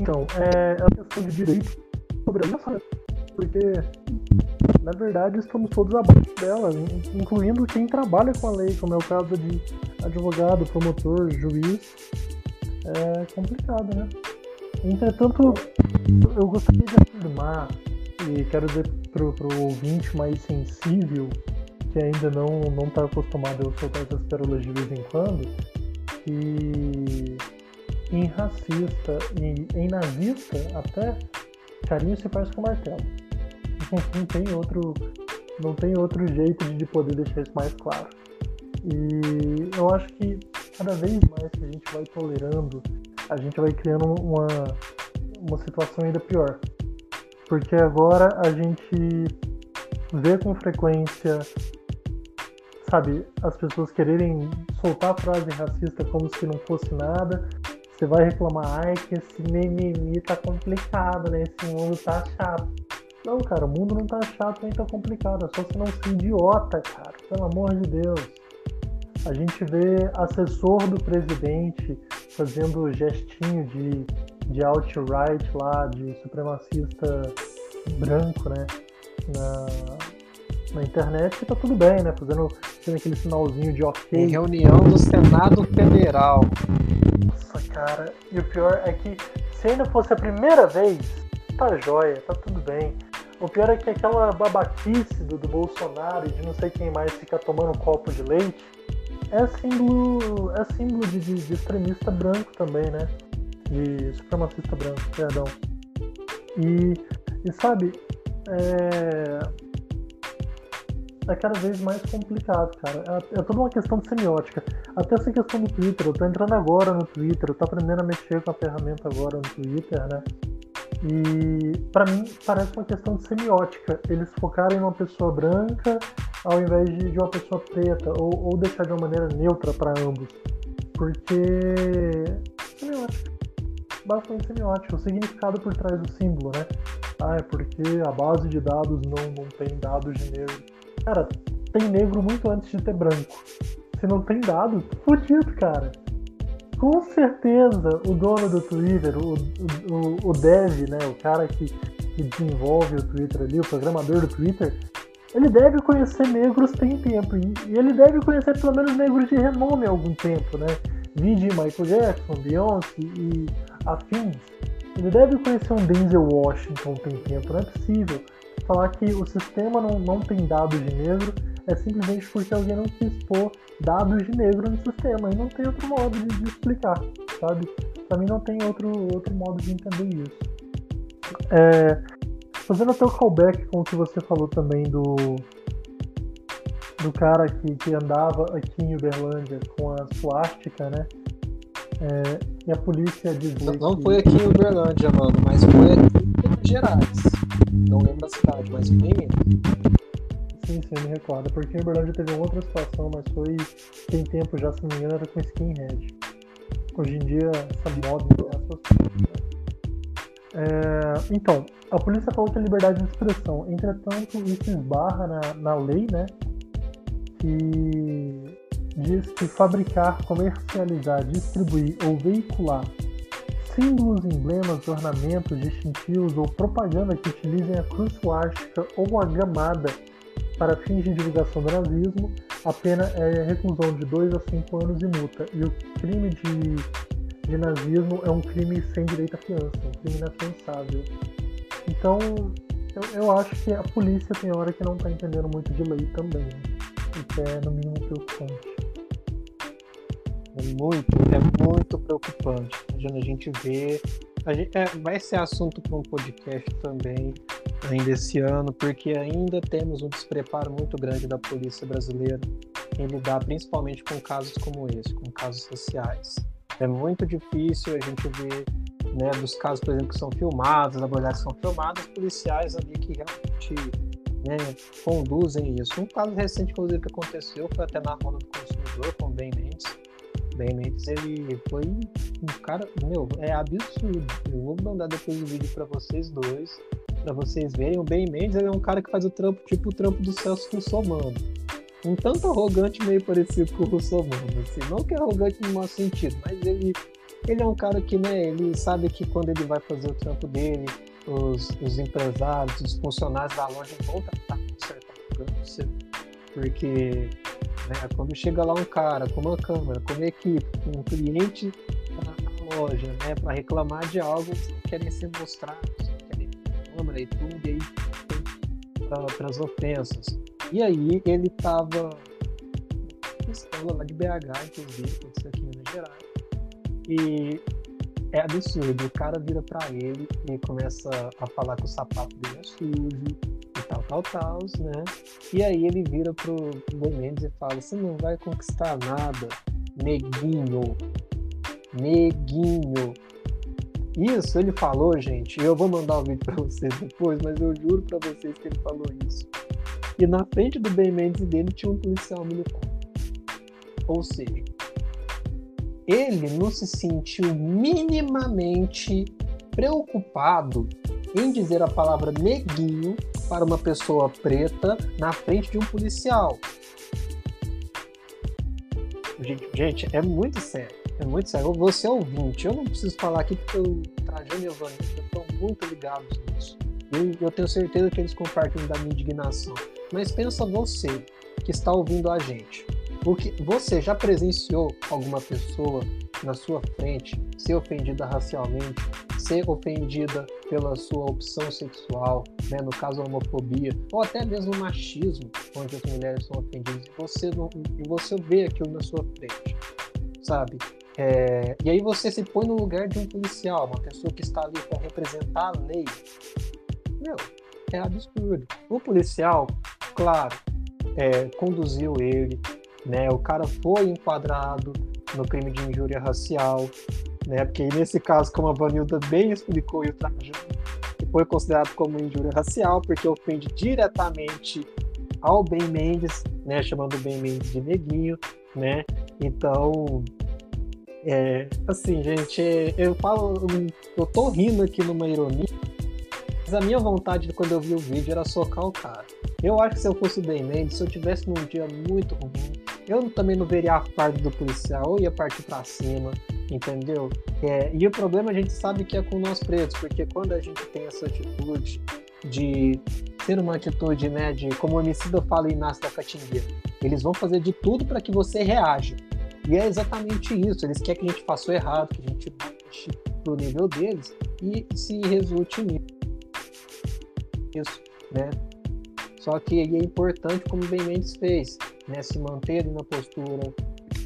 Então, é, a questão de direito sobre a lei, porque na verdade estamos todos abaixo dela, incluindo quem trabalha com a lei, como é o caso de advogado, promotor, juiz. É complicado, né? Entretanto, eu gostaria de afirmar, e quero dizer para o ouvinte mais sensível, que ainda não está acostumado a soltar essas pérolas de vez em quando, que em racista e em nazista até carinho se faz com martelo. Não tem outro, não tem outro jeito de poder deixar isso mais claro. E eu acho que cada vez mais que a gente vai tolerando a gente vai criando uma, uma situação ainda pior. Porque agora a gente vê com frequência, sabe, as pessoas quererem soltar frase racista como se não fosse nada. Você vai reclamar, ai, que esse mimimi tá complicado, né? Esse mundo tá chato. Não, cara, o mundo não tá chato nem tá complicado. É só você não ser idiota, cara. Pelo amor de Deus. A gente vê assessor do presidente fazendo gestinho de, de alt-right lá, de supremacista branco, né? Na, na internet, que tá tudo bem, né? Fazendo assistindo aquele sinalzinho de ok. Em reunião do Senado Federal. Nossa, cara. E o pior é que se ainda fosse a primeira vez, tá jóia, tá tudo bem. O pior é que aquela babaquice do, do Bolsonaro e de não sei quem mais ficar tomando copo de leite é símbolo, é símbolo de, de, de extremista branco também, né? De supremacista branco, perdão. E, e sabe, é, é cada vez mais complicado, cara. É, é, toda uma questão de semiótica. Até essa questão do Twitter. Eu tô entrando agora no Twitter, eu tô aprendendo a mexer com a ferramenta agora no Twitter, né? E para mim parece uma questão de semiótica. Eles focarem numa pessoa branca ao invés de, de uma pessoa preta, ou, ou deixar de uma maneira neutra para ambos. Porque. Semiótica. Basicamente semiótica. O significado por trás do símbolo, né? Ah, é porque a base de dados não, não tem dados de negro. Cara, tem negro muito antes de ter branco. Se não tem dado, fudido, cara com certeza o dono do Twitter, o, o, o dev, né, o cara que, que desenvolve o Twitter ali, o programador do Twitter, ele deve conhecer negros tem tempo. E, e ele deve conhecer pelo menos negros de renome há algum tempo, né? Vide Michael Jackson, Beyoncé e afins. Ele deve conhecer um Denzel Washington tem tempo, não é possível. Falar que o sistema não, não tem dados de negro é simplesmente porque alguém não quis pôr dados de negro no sistema. E não tem outro modo de, de explicar, sabe? Para mim não tem outro, outro modo de entender isso. É, fazendo até o callback com o que você falou também do do cara que, que andava aqui em Uberlândia com a suástica, né? É, e a polícia dizia Não, não foi aqui em Uberlândia, mano, mas foi aqui em Minas Gerais. Não lembro da cidade, mas foi em Minas. Sim, sim, me recordo. Porque em Uberlândia teve outra situação, mas foi tem tempo já, se não me engano, era com skinhead. Hoje em dia, essa moda é associada. É, então, a polícia falou que é liberdade de expressão. Entretanto, isso esbarra na, na lei, né? Que diz que fabricar, comercializar, distribuir ou veicular símbolos, emblemas, ornamentos, distintivos ou propaganda que utilizem a cruz suástica ou a gamada para fins de divulgação do nazismo, a pena é reclusão de 2 a 5 anos e multa. E o crime de, de nazismo é um crime sem direito à fiança, um crime inafiançável. Então, eu, eu acho que a polícia tem hora que não está entendendo muito de lei também, o que é no mínimo preocupante. É muito, é muito preocupante. A gente vê. A gente, é, vai ser assunto para um podcast também ainda esse ano, porque ainda temos um despreparo muito grande da polícia brasileira em lidar principalmente com casos como esse, com casos sociais. É muito difícil a gente ver né, dos casos, por exemplo, que são filmados, abordagens são filmadas, policiais ali que realmente né, conduzem isso. Um caso recente, inclusive, que aconteceu foi até na Ronda do Consumidor com o Ben Mendes. Ben Mendes, ele foi um cara, meu, é absurdo. Eu vou mandar depois o vídeo para vocês dois para vocês verem, o Ben Mendes é um cara que faz o trampo, tipo o trampo do Celso Russomano. Um tanto arrogante, meio parecido com o Russomano, assim. Não que é arrogante no mau sentido, mas ele, ele é um cara que, né, ele sabe que quando ele vai fazer o trampo dele, os, os empresários, os funcionários da loja vão tentar consertar o câncer, porque né, quando chega lá um cara com uma câmera, com uma equipe, com um cliente na loja, né, para reclamar de algo, querem ser mostrados Câmara e tudo, e aí para as ofensas. E aí ele tava pistola lá de BH, inclusive, aconteceu aqui em Minas Gerais. E é absurdo, o cara vira para ele e começa a falar que o sapato dele é sujo e tal, tal, tal, né? E aí ele vira pro Ben Mendes e fala: Você não vai conquistar nada, neguinho. Neguinho. Isso ele falou, gente. Eu vou mandar o vídeo para vocês depois, mas eu juro para vocês que ele falou isso. E na frente do Ben Mendes dele tinha um policial militar. Ou seja, ele não se sentiu minimamente preocupado em dizer a palavra neguinho para uma pessoa preta na frente de um policial. Gente, gente é muito sério. É muito sério. Você é ouvinte. Eu não preciso falar aqui porque o Trajano e o Vanessa estão muito ligados nisso. Eu, eu tenho certeza que eles compartilham da minha indignação. Mas pensa você. que está ouvindo a gente. Porque você já presenciou alguma pessoa na sua frente ser ofendida racialmente, ser ofendida pela sua opção sexual, né, no caso a homofobia, ou até mesmo o machismo, onde as mulheres são ofendidas, e você, não, e você vê aquilo na sua frente, sabe? É, e aí você se põe no lugar de um policial, uma pessoa que está ali para representar a lei. Meu, é absurdo. O policial, claro, é, conduziu ele, né? O cara foi enquadrado no crime de injúria racial, né? Porque nesse caso, como a Vanilda bem explicou e o Trajano, foi considerado como injúria racial porque ofende diretamente ao Ben Mendes, né? Chamando o Ben Mendes de neguinho, né? Então, é, assim, gente, eu falo, eu tô rindo aqui numa ironia, mas a minha vontade quando eu vi o vídeo era socar o cara. Eu acho que se eu fosse o Ben Mendes, se eu tivesse num dia muito ruim, eu também não veria a farda do policial, eu ia partir para cima, entendeu? É, e o problema a gente sabe que é com nós pretos, porque quando a gente tem essa atitude de ter uma atitude, né, de como o homicida fala Inácio da Catingueira, eles vão fazer de tudo para que você reaja. E é exatamente isso, eles querem que a gente faça o errado, que a gente baixe pro nível deles e se resulte nisso, né? Só que é importante, como o Ben Mendes fez, né, se manter na postura,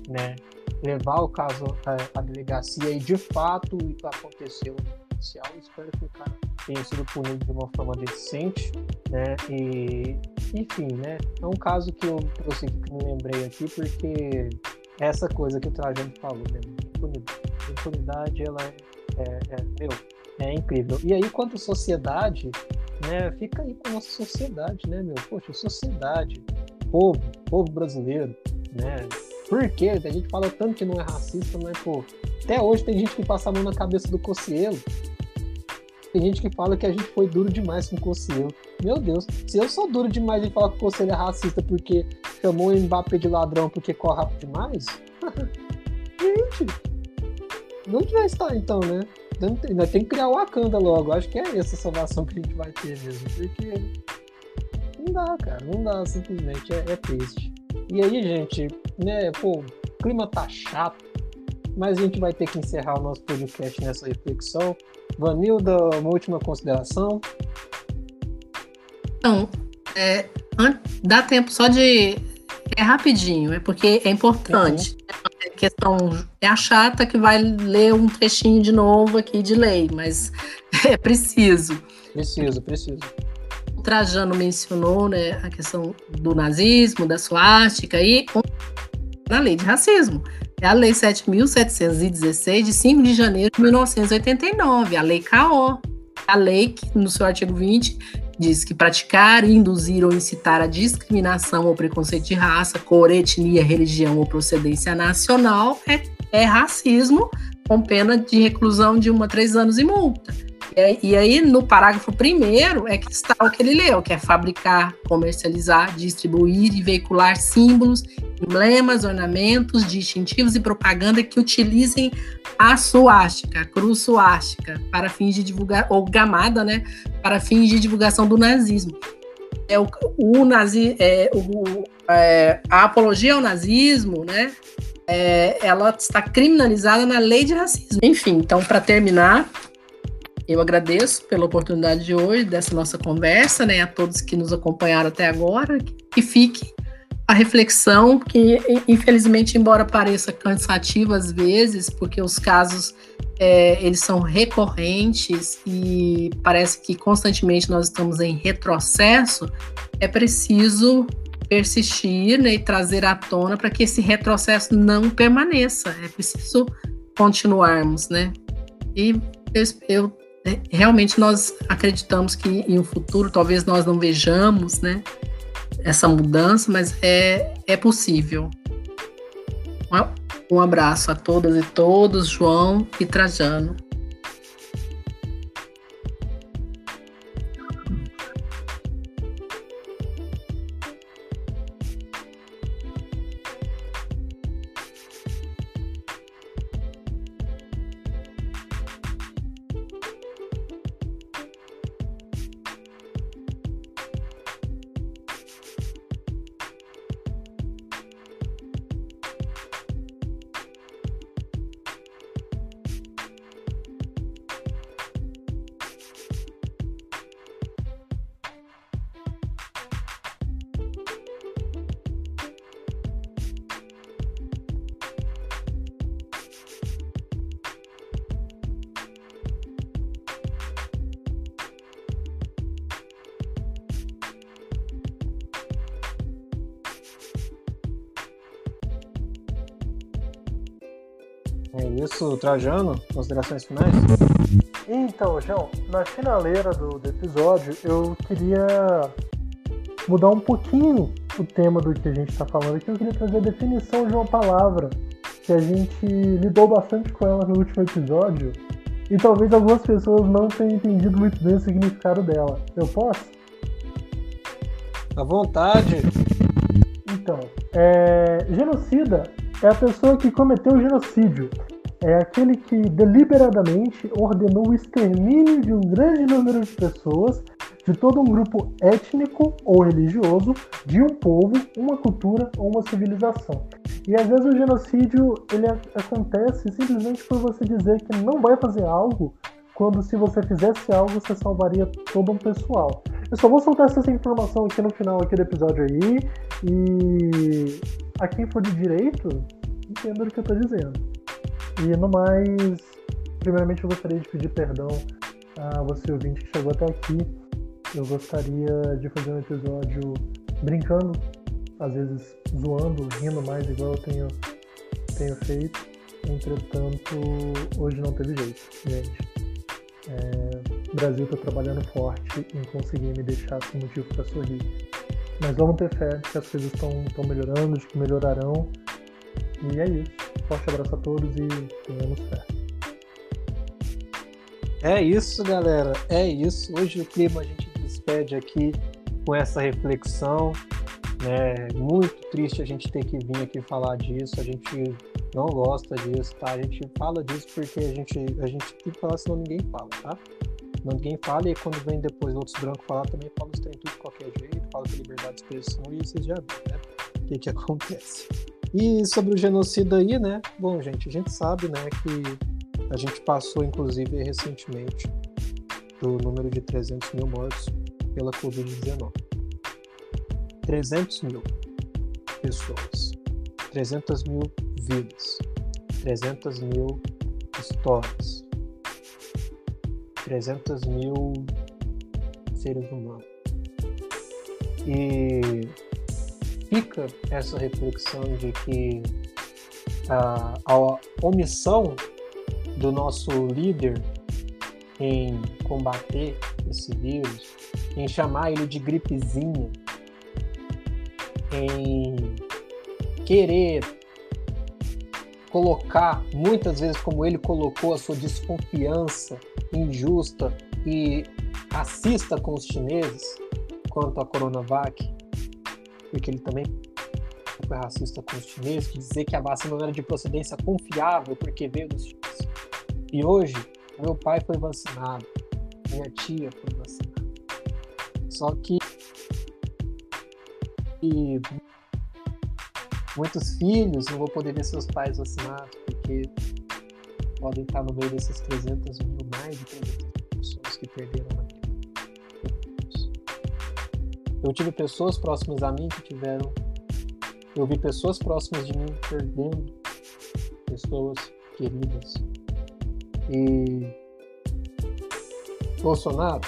né, levar o caso à, à delegacia e de fato o que aconteceu oficial. Espero que o cara tenha sido punido de uma forma decente, né? E enfim, né? É um caso que eu trouxe que me lembrei aqui porque essa coisa que o Trajano falou, né? Impunidade, impunidade ela é, é, meu, é incrível. E aí, quanto sociedade, né? Fica aí com a nossa sociedade, né, meu? Poxa, sociedade, povo, povo brasileiro, né? Por quê? A gente fala tanto que não é racista, mas, pô, até hoje tem gente que passa a mão na cabeça do Cocielo. Tem gente que fala que a gente foi duro demais com o Cocielo. Meu Deus, se eu sou duro demais em falar que o Cocielo é racista porque chamou o Mbappé de ladrão porque corre rápido demais, gente, onde vai estar então, né? Ainda tem que criar o Wakanda logo. Acho que é essa salvação que a gente vai ter mesmo. Porque não dá, cara. Não dá, simplesmente. É, é triste. E aí, gente, né, pô, o clima tá chato, mas a gente vai ter que encerrar o nosso podcast nessa reflexão. Vanilda, uma última consideração? Então, é, dá tempo só de. É rapidinho, é porque é importante. Uhum. É questão é a chata que vai ler um trechinho de novo aqui de lei, mas é preciso. Preciso, preciso. O Trajano mencionou né, a questão do nazismo, da suástica e na lei de racismo. É a Lei 7.716, de 5 de janeiro de 1989, a Lei CAO. A lei que, no seu artigo 20, diz que praticar, induzir ou incitar a discriminação ou preconceito de raça, cor, etnia, religião ou procedência nacional é, é racismo, com pena de reclusão de 1 a 3 anos e multa. E aí, no parágrafo primeiro, é que está o que ele leu, que é fabricar, comercializar, distribuir e veicular símbolos, emblemas, ornamentos, distintivos e propaganda que utilizem a suástica, a cruz suástica, para fins de divulgar, ou gamada, né, para fins de divulgação do nazismo. É o, o nazi, é, o, é, a apologia ao nazismo, né, é, ela está criminalizada na lei de racismo. Enfim, então, para terminar, eu agradeço pela oportunidade de hoje, dessa nossa conversa, né, a todos que nos acompanharam até agora, que fique a reflexão que, infelizmente, embora pareça cansativo às vezes, porque os casos é, eles são recorrentes e parece que constantemente nós estamos em retrocesso, é preciso persistir né, e trazer à tona para que esse retrocesso não permaneça. É preciso continuarmos, né? E eu, eu realmente nós acreditamos que em um futuro talvez nós não vejamos, né, essa mudança, mas é, é possível. Um abraço a todas e todos, João e Trajano. Isso, Trajano, considerações finais? Então, João, na finaleira do, do episódio, eu queria mudar um pouquinho o tema do que a gente está falando aqui. Eu queria trazer a definição de uma palavra que a gente lidou bastante com ela no último episódio e talvez algumas pessoas não tenham entendido muito bem o significado dela. Eu posso? À vontade. Então, é... genocida é a pessoa que cometeu o genocídio. É aquele que deliberadamente ordenou o extermínio de um grande número de pessoas de todo um grupo étnico ou religioso, de um povo, uma cultura ou uma civilização. E às vezes o genocídio ele acontece simplesmente por você dizer que não vai fazer algo, quando se você fizesse algo você salvaria todo um pessoal. Eu só vou soltar essa informação aqui no final aqui do episódio aí e a quem for de direito entenda o que eu estou dizendo. E no mais, primeiramente eu gostaria de pedir perdão a você ouvinte que chegou até aqui eu gostaria de fazer um episódio brincando, às vezes zoando, rindo mais, igual eu tenho, tenho feito. Entretanto, hoje não teve jeito, gente. É, o Brasil está trabalhando forte em conseguir me deixar sem motivo para sorrir. Mas vamos ter fé que as coisas estão melhorando, de que melhorarão. E é isso. Forte abraço a todos e tenhamos fé. É isso, galera. É isso. Hoje o clima a gente despede aqui com essa reflexão. É muito triste a gente ter que vir aqui falar disso. A gente não gosta disso, tá? A gente fala disso porque a gente, a gente tem que falar, senão ninguém fala, tá? Ninguém fala e quando vem depois outros brancos falar também fala os trem tudo de qualquer jeito, fala com liberdade de expressão e vocês já viram, né? O que que acontece. E sobre o genocídio aí, né? Bom, gente, a gente sabe, né, que a gente passou, inclusive, recentemente do número de 300 mil mortos pela Covid-19. 300 mil pessoas, 300 mil vidas, 300 mil histórias, 300 mil seres humanos. E fica essa reflexão de que a, a omissão do nosso líder em combater esse vírus em chamar ele de gripezinha, em querer colocar, muitas vezes como ele colocou, a sua desconfiança injusta e racista com os chineses quanto à Coronavac, porque ele também foi racista com os chineses, dizer que a vacina não era de procedência confiável porque veio dos chineses. E hoje, meu pai foi vacinado, minha tia foi vacinada. Só que e muitos filhos não vão poder ver seus pais vacinados, porque podem estar no meio desses 300 mil, mais de 300 mil pessoas que perderam a Eu tive pessoas próximas a mim que tiveram. Eu vi pessoas próximas de mim perdendo pessoas queridas. E Bolsonaro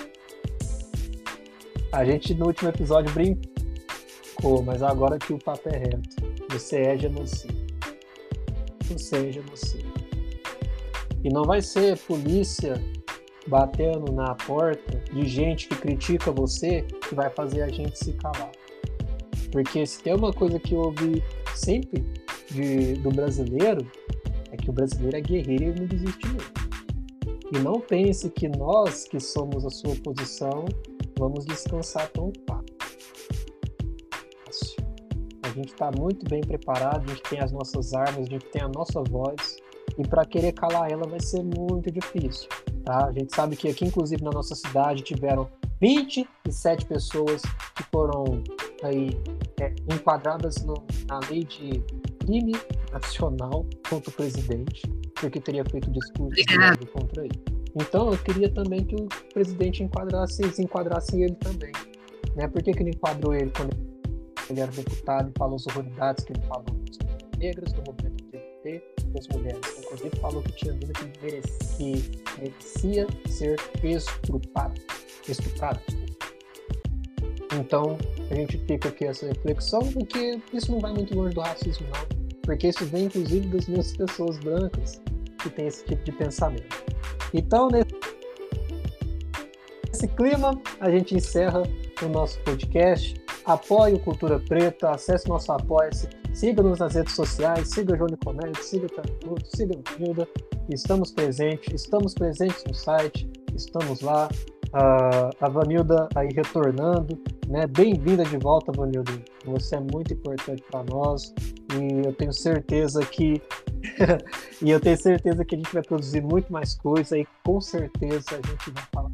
a gente no último episódio brincou, mas agora que o papo é reto. Você é genocida. Você é genocida. E não vai ser polícia batendo na porta de gente que critica você que vai fazer a gente se calar. Porque se tem uma coisa que eu ouvi sempre de, do brasileiro, é que o brasileiro é guerreiro e não desiste mesmo. E não pense que nós, que somos a sua oposição, vamos descansar tão fácil. A gente está muito bem preparado, a gente tem as nossas armas, a gente tem a nossa voz, e para querer calar ela vai ser muito difícil. Tá? A gente sabe que aqui, inclusive na nossa cidade, tiveram 27 pessoas que foram aí é, enquadradas no, na lei de crime nacional contra o presidente, porque teria feito discurso contra ele. Então eu queria também que o presidente enquadrasse, se enquadrasse ele também. Né? Por que, que ele enquadrou ele quando ele era deputado e falou as horroridades que ele falou das negras, do movimento LGBT, das mulheres? Inclusive falou que tinha vida que merecia, merecia ser estuprada. Estuprada. Então a gente fica aqui essa reflexão, porque isso não vai muito longe do racismo, não. Porque isso vem inclusive das minhas pessoas brancas que tem esse tipo de pensamento. Então, nesse clima, a gente encerra o nosso podcast. Apoie o Cultura Preta, acesse nosso apoia-se, siga-nos nas redes sociais, siga o João Nicomedes, siga o Tartuto, siga o Hilda. Estamos presentes, estamos presentes no site, estamos lá. Uh, a Vanilda aí retornando, né? Bem-vinda de volta, Vanilda. Você é muito importante para nós e eu tenho certeza que e eu tenho certeza que a gente vai produzir muito mais coisa e com certeza a gente vai falar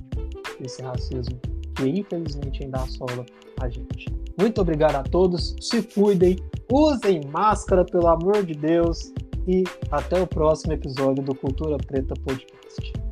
desse racismo que infelizmente ainda assola a gente. Muito obrigado a todos, se cuidem, usem máscara, pelo amor de Deus, e até o próximo episódio do Cultura Preta Podcast.